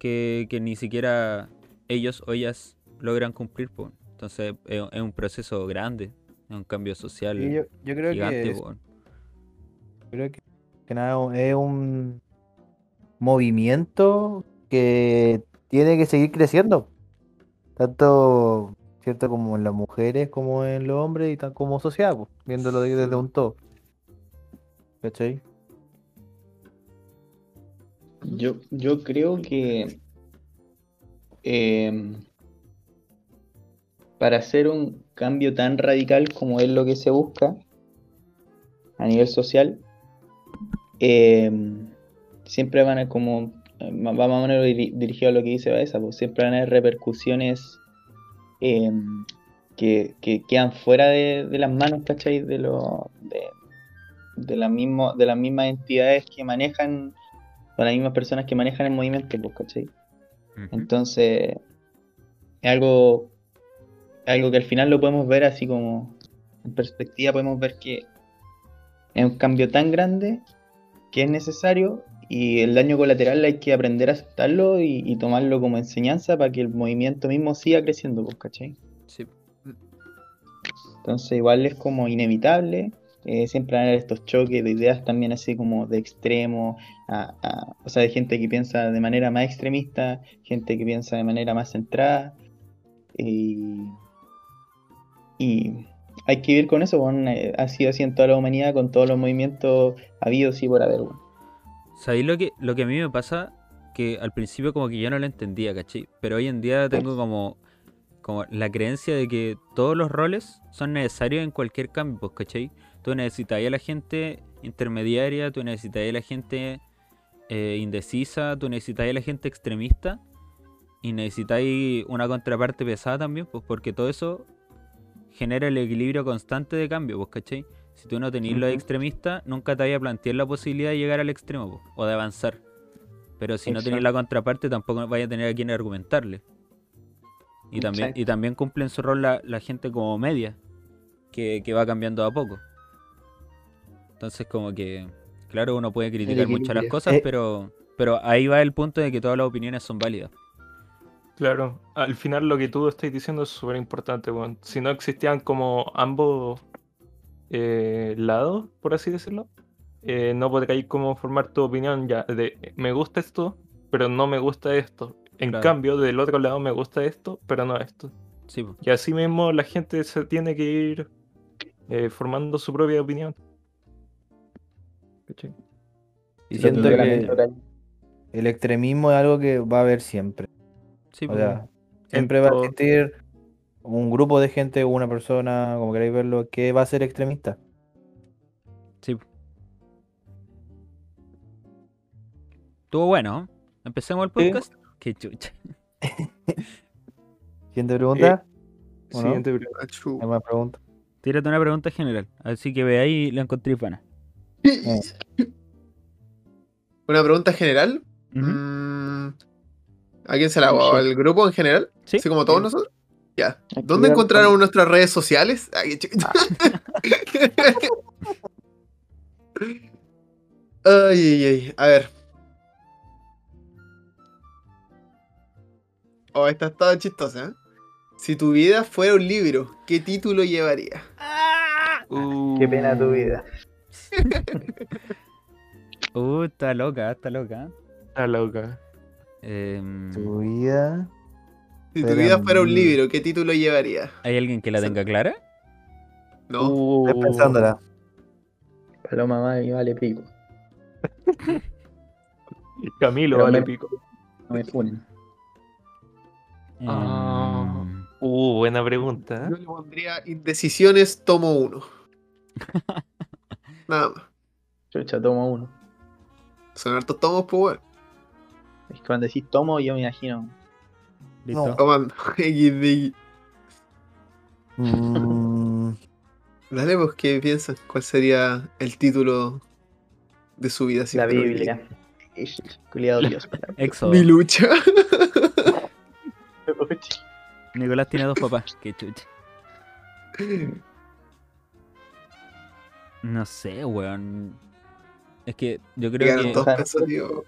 que, que ni siquiera ellos o ellas logran cumplir. po. Entonces es, es un proceso grande, un cambio social yo, yo creo gigante. que, es- creo que, que nada, es un movimiento que tiene que seguir creciendo. Tanto cierto como en las mujeres como en los hombres y tan como sociedad, pues, viéndolo de- desde un todo. ¿Cachai? Yo, yo creo que em, para hacer un cambio tan radical como es lo que se busca a nivel social, em, siempre van a como eh, va va más o menos diri- dirigido a lo que dice Baeza, pues siempre van a haber repercusiones em, que, que quedan fuera de, de las manos, ¿cachai? De lo, de, de la mismo, de las mismas entidades que manejan son las mismas personas que manejan el movimiento, pues, ¿cachai? Entonces, es algo, algo que al final lo podemos ver así como en perspectiva, podemos ver que es un cambio tan grande que es necesario y el daño colateral hay que aprender a aceptarlo y, y tomarlo como enseñanza para que el movimiento mismo siga creciendo, pues, ¿cachai? Sí. Entonces igual es como inevitable, eh, siempre van a haber estos choques de ideas también así como de extremo, a- a- o sea, de gente que piensa de manera más extremista, gente que piensa de manera más centrada, y, y hay que vivir con eso, bueno, eh, ha sido así en toda la humanidad, con todos los movimientos habidos y por haber, bueno. ¿Sabéis lo que, lo que a mí me pasa? Que al principio como que yo no lo entendía, ¿cachai? Pero hoy en día tengo como, como la creencia de que todos los roles son necesarios en cualquier cambio, pues, ¿cachai? Tú necesitas a la gente intermediaria, tú necesitas a la gente eh, indecisa, tú necesitas a la gente extremista y necesitáis una contraparte pesada también, pues porque todo eso genera el equilibrio constante de cambio, pues, ¿cachai? Si tú no tenés los Ujú. extremistas, nunca te vayas a plantear la posibilidad de llegar al extremo o de avanzar. Pero si no tenés la contraparte, tampoco vaya a tener a quien argumentarle. Y también, Exacto. y también cumplen su rol la, la gente como media, que, que va cambiando a poco. Entonces, como que, claro, uno puede criticar mucho las cosas, Eh. pero, pero ahí va el punto de que todas las opiniones son válidas. Claro, al final lo que tú estás diciendo es súper importante, weón. Si no existían como ambos eh, lados, por así decirlo, eh, no podríais como formar tu opinión ya de me gusta esto, pero no me gusta esto. En Claro. cambio, del otro lado me gusta esto, pero no esto. Sí. Y así mismo la gente se tiene que ir eh, formando su propia opinión. ¿Cachai? Y siento que el extremismo es algo que va a haber siempre. Sí, O po. sea, siempre va a existir un grupo de gente o una persona, como queráis verlo, que va a ser extremista. Sí. Estuvo bueno, ¿no? Empecemos el Sí. podcast. Qué chucha. [laughs] Siguiente pregunta. ¿O no? Siguiente pregunta. Achu. ¿Hay más preguntas? Tírate una pregunta general. Así que ve ahí y la encontré pana. Una pregunta general. Mm, ¿A quién se la hago? ¿Al grupo en general? Sí. Así como todos nosotros. Ya. ¿Dónde encontraron nuestras redes sociales? Ay, [laughs] ay, ay, ay. A ver. Oh, esta está chistosa, ¿eh? Si tu vida fuera un libro, ¿qué título llevaría? Qué pena tu vida. [laughs] Uh, está loca, está loca. Está loca. Em, Tu vida. Si tu vida un fuera un libro. ¿qué título llevaría? ¿Hay alguien que la tenga clara? No. Uh, Estoy pensándola. Paloma vale, vale pico. [laughs] Camilo, Pero vale me- pico. No me funen. Ah. Mm, Uh, buena pregunta. Yo le pondría Indecisiones, tomo uno. [laughs] Nada más. Chucha, tomo uno. Son hartos tomos, pues bueno. Es que cuando decís tomo, yo me imagino. Listo. Tomando. [laughs] XD. Mm, Dale, pues, ¿qué piensan? ¿Cuál sería el título de su vida? La? Biblia. Culiado Dios. [laughs] Éxodo. Mi lucha. [laughs] Nicolás tiene dos papás. Qué chucha. No sé, weón. Es que yo creo Llegaron que todos pensativos.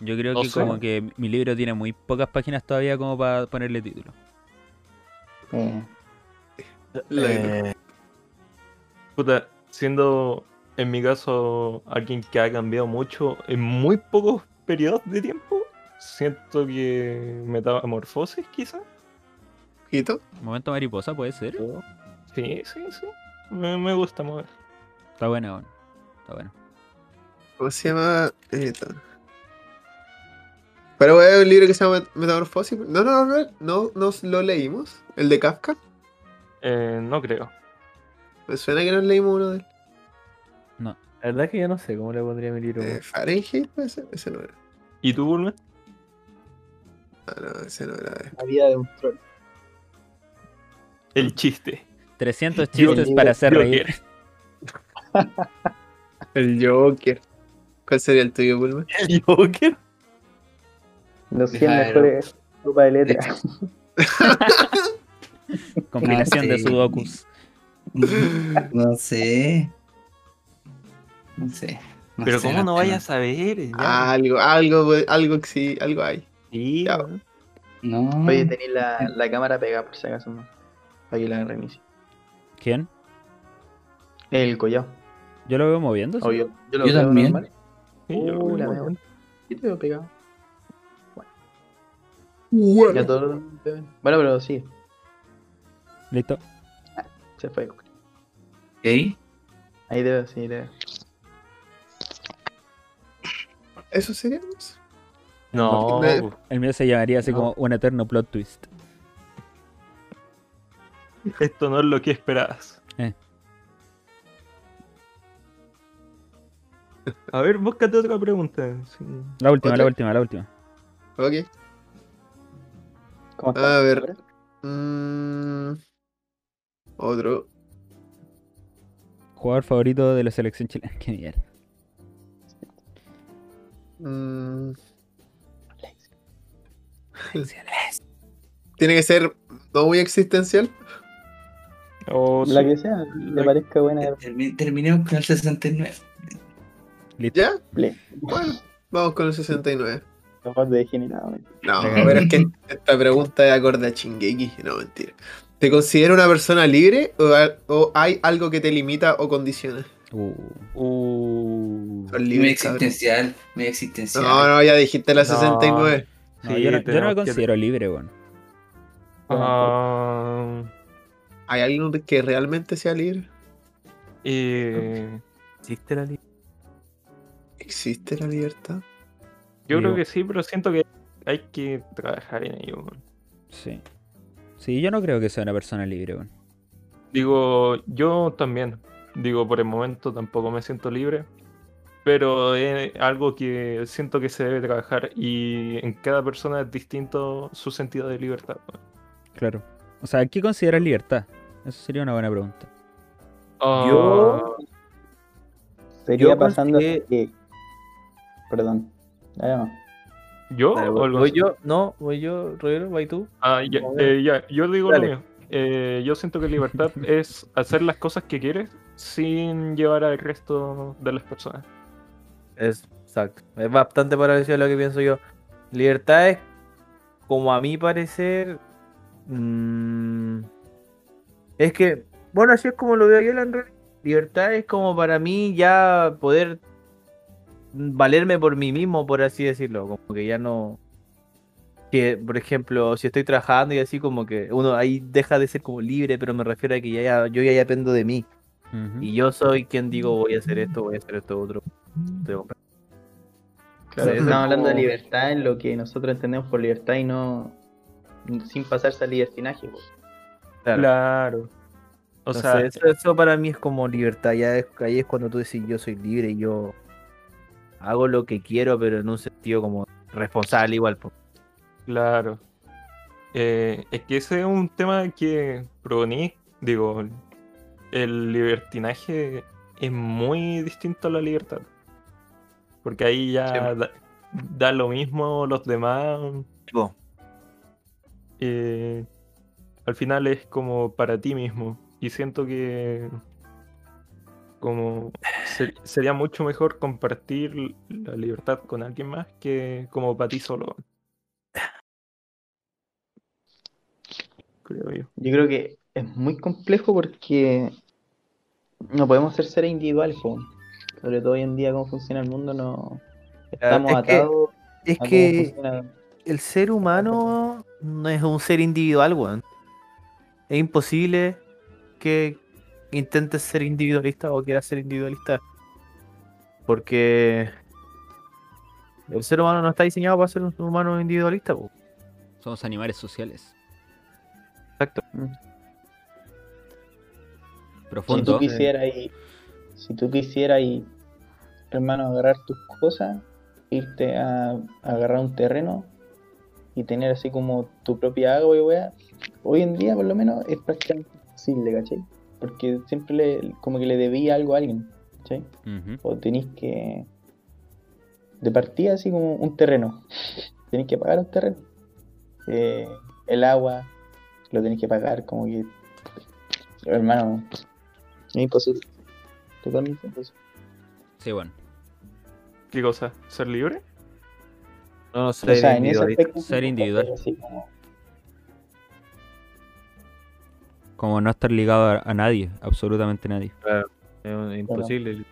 Yo creo No que sé. como que mi libro tiene muy pocas páginas todavía como para ponerle título. Eh, eh, Puta, siendo en mi caso alguien que ha cambiado mucho en muy pocos periodos de tiempo, siento que metamorfosis quizás. ¿Quito? Momento mariposa puede ser. Sí, sí, sí. Me, me gusta mover. Está bueno. Está bueno. ¿Cómo se llama? Eh, Pero ver un libro que se llama Met- Metamorfosis. No, no, no, no, no, nos lo leímos. El de Kafka. Eh, no creo. Me suena que nos leímos uno de él. la verdad es que yo no sé cómo le pondría mi libro. Eh. Fahrenheit, puede ser. Ese no era. ¿Y tú, Bulma? Ah, no, ese no era. la vida de un troll. El chiste. 300 Yo- chistes para hacer reír. [laughs] El Joker. ¿Cuál sería el tuyo, Bulma? [laughs] ¿El Joker? Los 100 Claro. mejores sopa de letras. [laughs] [laughs] Compilación de sí. sudokus. No sé. No sé. No Pero sé, ¿cómo no sé, vayas a saber? Ya. Algo, algo, algo que sí, algo hay. Sí, Ya. No. Oye, tenéis la, la cámara pegada por si acaso, ¿no? Para que la reinicie. ¿Quién? El collado. Yo lo veo moviéndose. O yo, yo lo Yo veo también. Sí, yo lo Uh, la veo. veo. Yo te veo pegado. Bueno. Ya todo. Bueno, pero sí, Listo. se fue. Ok. Ahí te veo, sí, veo. ¿Eso sería? No, po. El mío se llamaría así No. como un eterno plot twist. esto no es lo que esperabas. Eh. A ver, búscate otra pregunta. sí. La última, la última, la última. Ok. ¿Cómo estás? A ver. Mm, otro. Jugador favorito de la selección chilena. [laughs] Qué mierda. Mm. Tiene que ser no muy existencial. O La sí. que sea, le La- parezca buena. Termi- terminemos con el 69. Listo. ¿Ya? Bueno, vamos con el 69. Capaz de degenerado. No, pero es que esta pregunta es acorde a Chingeki. No, mentira. ¿Te considera una persona libre o, ha- o hay algo que te limita o condiciona? Uh, Uh, Muy existencial. Muy existencial. No, no, ya dijiste la No. 69. no, sí, yo, no, yo no tenemos me que- considero libre, weón. Ah, ¿Hay alguien que realmente sea libre? eh, ¿Existe la libro? ¿Existe la libertad? Yo creo que sí, pero siento que hay que trabajar en ello. Sí. Sí, yo no creo que sea una persona libre, weón. Digo, yo también. Digo, por el momento tampoco me siento libre. Pero es algo que siento que se debe trabajar y en cada persona es distinto su sentido de libertad. Claro. O sea, ¿qué consideras libertad? Eso sería una buena pregunta. Yo- Ah, Sería Yo pasando consideré- que. Perdón. Además, ¿Yo? Dale, voy, yo, no, voy yo, Rodrigo, ¿vas tú? Ah, ya, eh, ya, yo digo Dale. lo mío. Eh, yo siento que libertad [laughs] es hacer las cosas que quieres sin llevar al resto de las personas. Es exacto. Es bastante parecido a lo que pienso yo. Libertad es, como a mi parecer, mm, es que, bueno, así es como lo veo yo, la en realidad. Libertad es como para mí ya poder valerme por mí mismo, por así decirlo. Como que ya no. que, por ejemplo, si estoy trabajando y así como que uno ahí deja de ser como libre, pero me refiero a que ya, ya- yo ya dependo de mí. Y yo soy quien digo voy a hacer esto, voy a hacer esto otro. Claro, estamos es hablando de libertad en lo que nosotros entendemos por libertad y no sin pasarse al libertinaje. po. Claro. Claro. O Entonces, sea, eso, eso para mí es como libertad. Ya es, ahí es cuando tú decís yo soy libre y yo hago lo que quiero, pero en un sentido como responsable igual. Claro. Eh, es que ese es un tema que Pronik, digo, el libertinaje es muy distinto a la libertad. Porque ahí ya da, da lo mismo los demás. Eh, al final es como para ti mismo. Y siento que como ser- sería mucho mejor compartir la libertad con alguien más que como para ti solo. Creo yo. Yo creo que es muy complejo porque no podemos ser seres individuales. po. Sobre todo hoy en día, cómo funciona el mundo, no estamos es que- atados es que funciona. el ser humano no es un ser individual, weón. Es imposible que intentes ser individualista o quieras ser individualista. Porque el ser humano no está diseñado para ser un humano individualista. po. Somos animales sociales. Exacto. Si Profundo. tú quisieras y si tú quisieras y hermano agarrar tus cosas, irte a, a agarrar un terreno y tener así como tu propia agua y weá, hoy en día por lo menos es prácticamente imposible, ¿cachai? Porque siempre le, como que le debía algo a alguien. Ujú. O tenéis que de partida así como un terreno, tenéis que pagar un terreno. Eh, el agua lo tenéis que pagar, como que hermano, es imposible. Totalmente imposible. Sí, bueno. ¿Qué cosa? ¿Ser libre? No, no O ser sea, individualista. aspecto, Ser sí, individual. así como- Como no estar ligado a, a nadie, absolutamente nadie. Es un- imposible.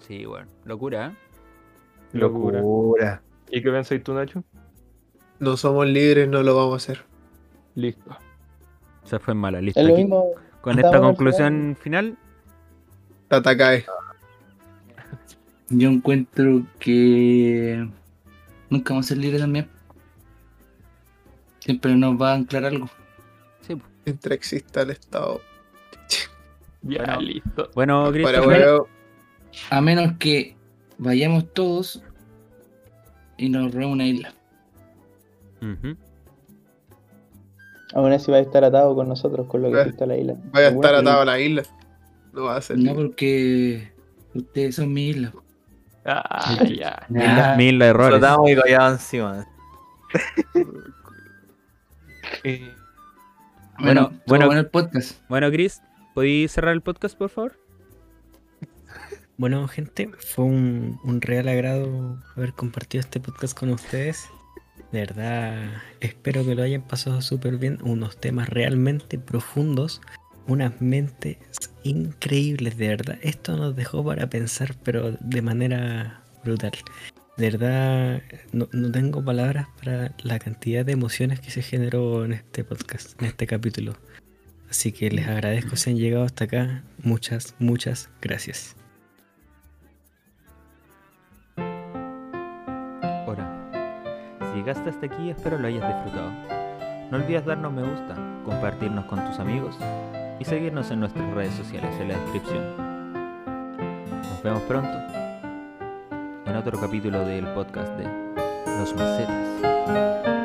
Sí, bueno. Locura, ¿eh? Locura. Locura. ¿Y qué pensáis tú, Nacho? No somos libres, no lo vamos a hacer. Listo. Se fue mala. Listo. Es lo aquí. mismo. Con esta conclusión final, Tata cae. Yo encuentro que nunca vamos a ser libres también. Siempre nos va a anclar algo. sí. Mientras exista el Estado. Ya, Bueno. listo. Bueno, Para Cristian, huevo. A menos que vayamos todos y nos robemos una isla. Ujú. Aún así va a estar atado con nosotros, con lo que Eh, existe la isla. Vaya a Bueno, estar atado a la isla. No va a ser. No porque ustedes son mi isla. Ah, ya. Mi isla- mi isla de errores. Flotamos y encima. [laughs] Eh, Bueno, Bueno, bueno. el podcast. Bueno, Chris, ¿podéis cerrar el podcast, por favor? Bueno, gente, fue un, un real agrado haber compartido este podcast con ustedes. De verdad, espero que lo hayan pasado súper bien. Unos temas realmente profundos, unas mentes increíbles, de verdad. Esto nos dejó para pensar, pero de manera brutal. De verdad, no, no tengo palabras para la cantidad de emociones que se generó en este podcast, en este capítulo. Así que les agradezco si han llegado hasta acá. Muchas, muchas gracias. Ahora, si llegaste hasta aquí, espero lo hayas disfrutado. No olvides darnos me gusta, compartirnos con tus amigos y seguirnos en nuestras redes sociales en la descripción. Nos vemos pronto en otro capítulo del podcast de Los Macetas.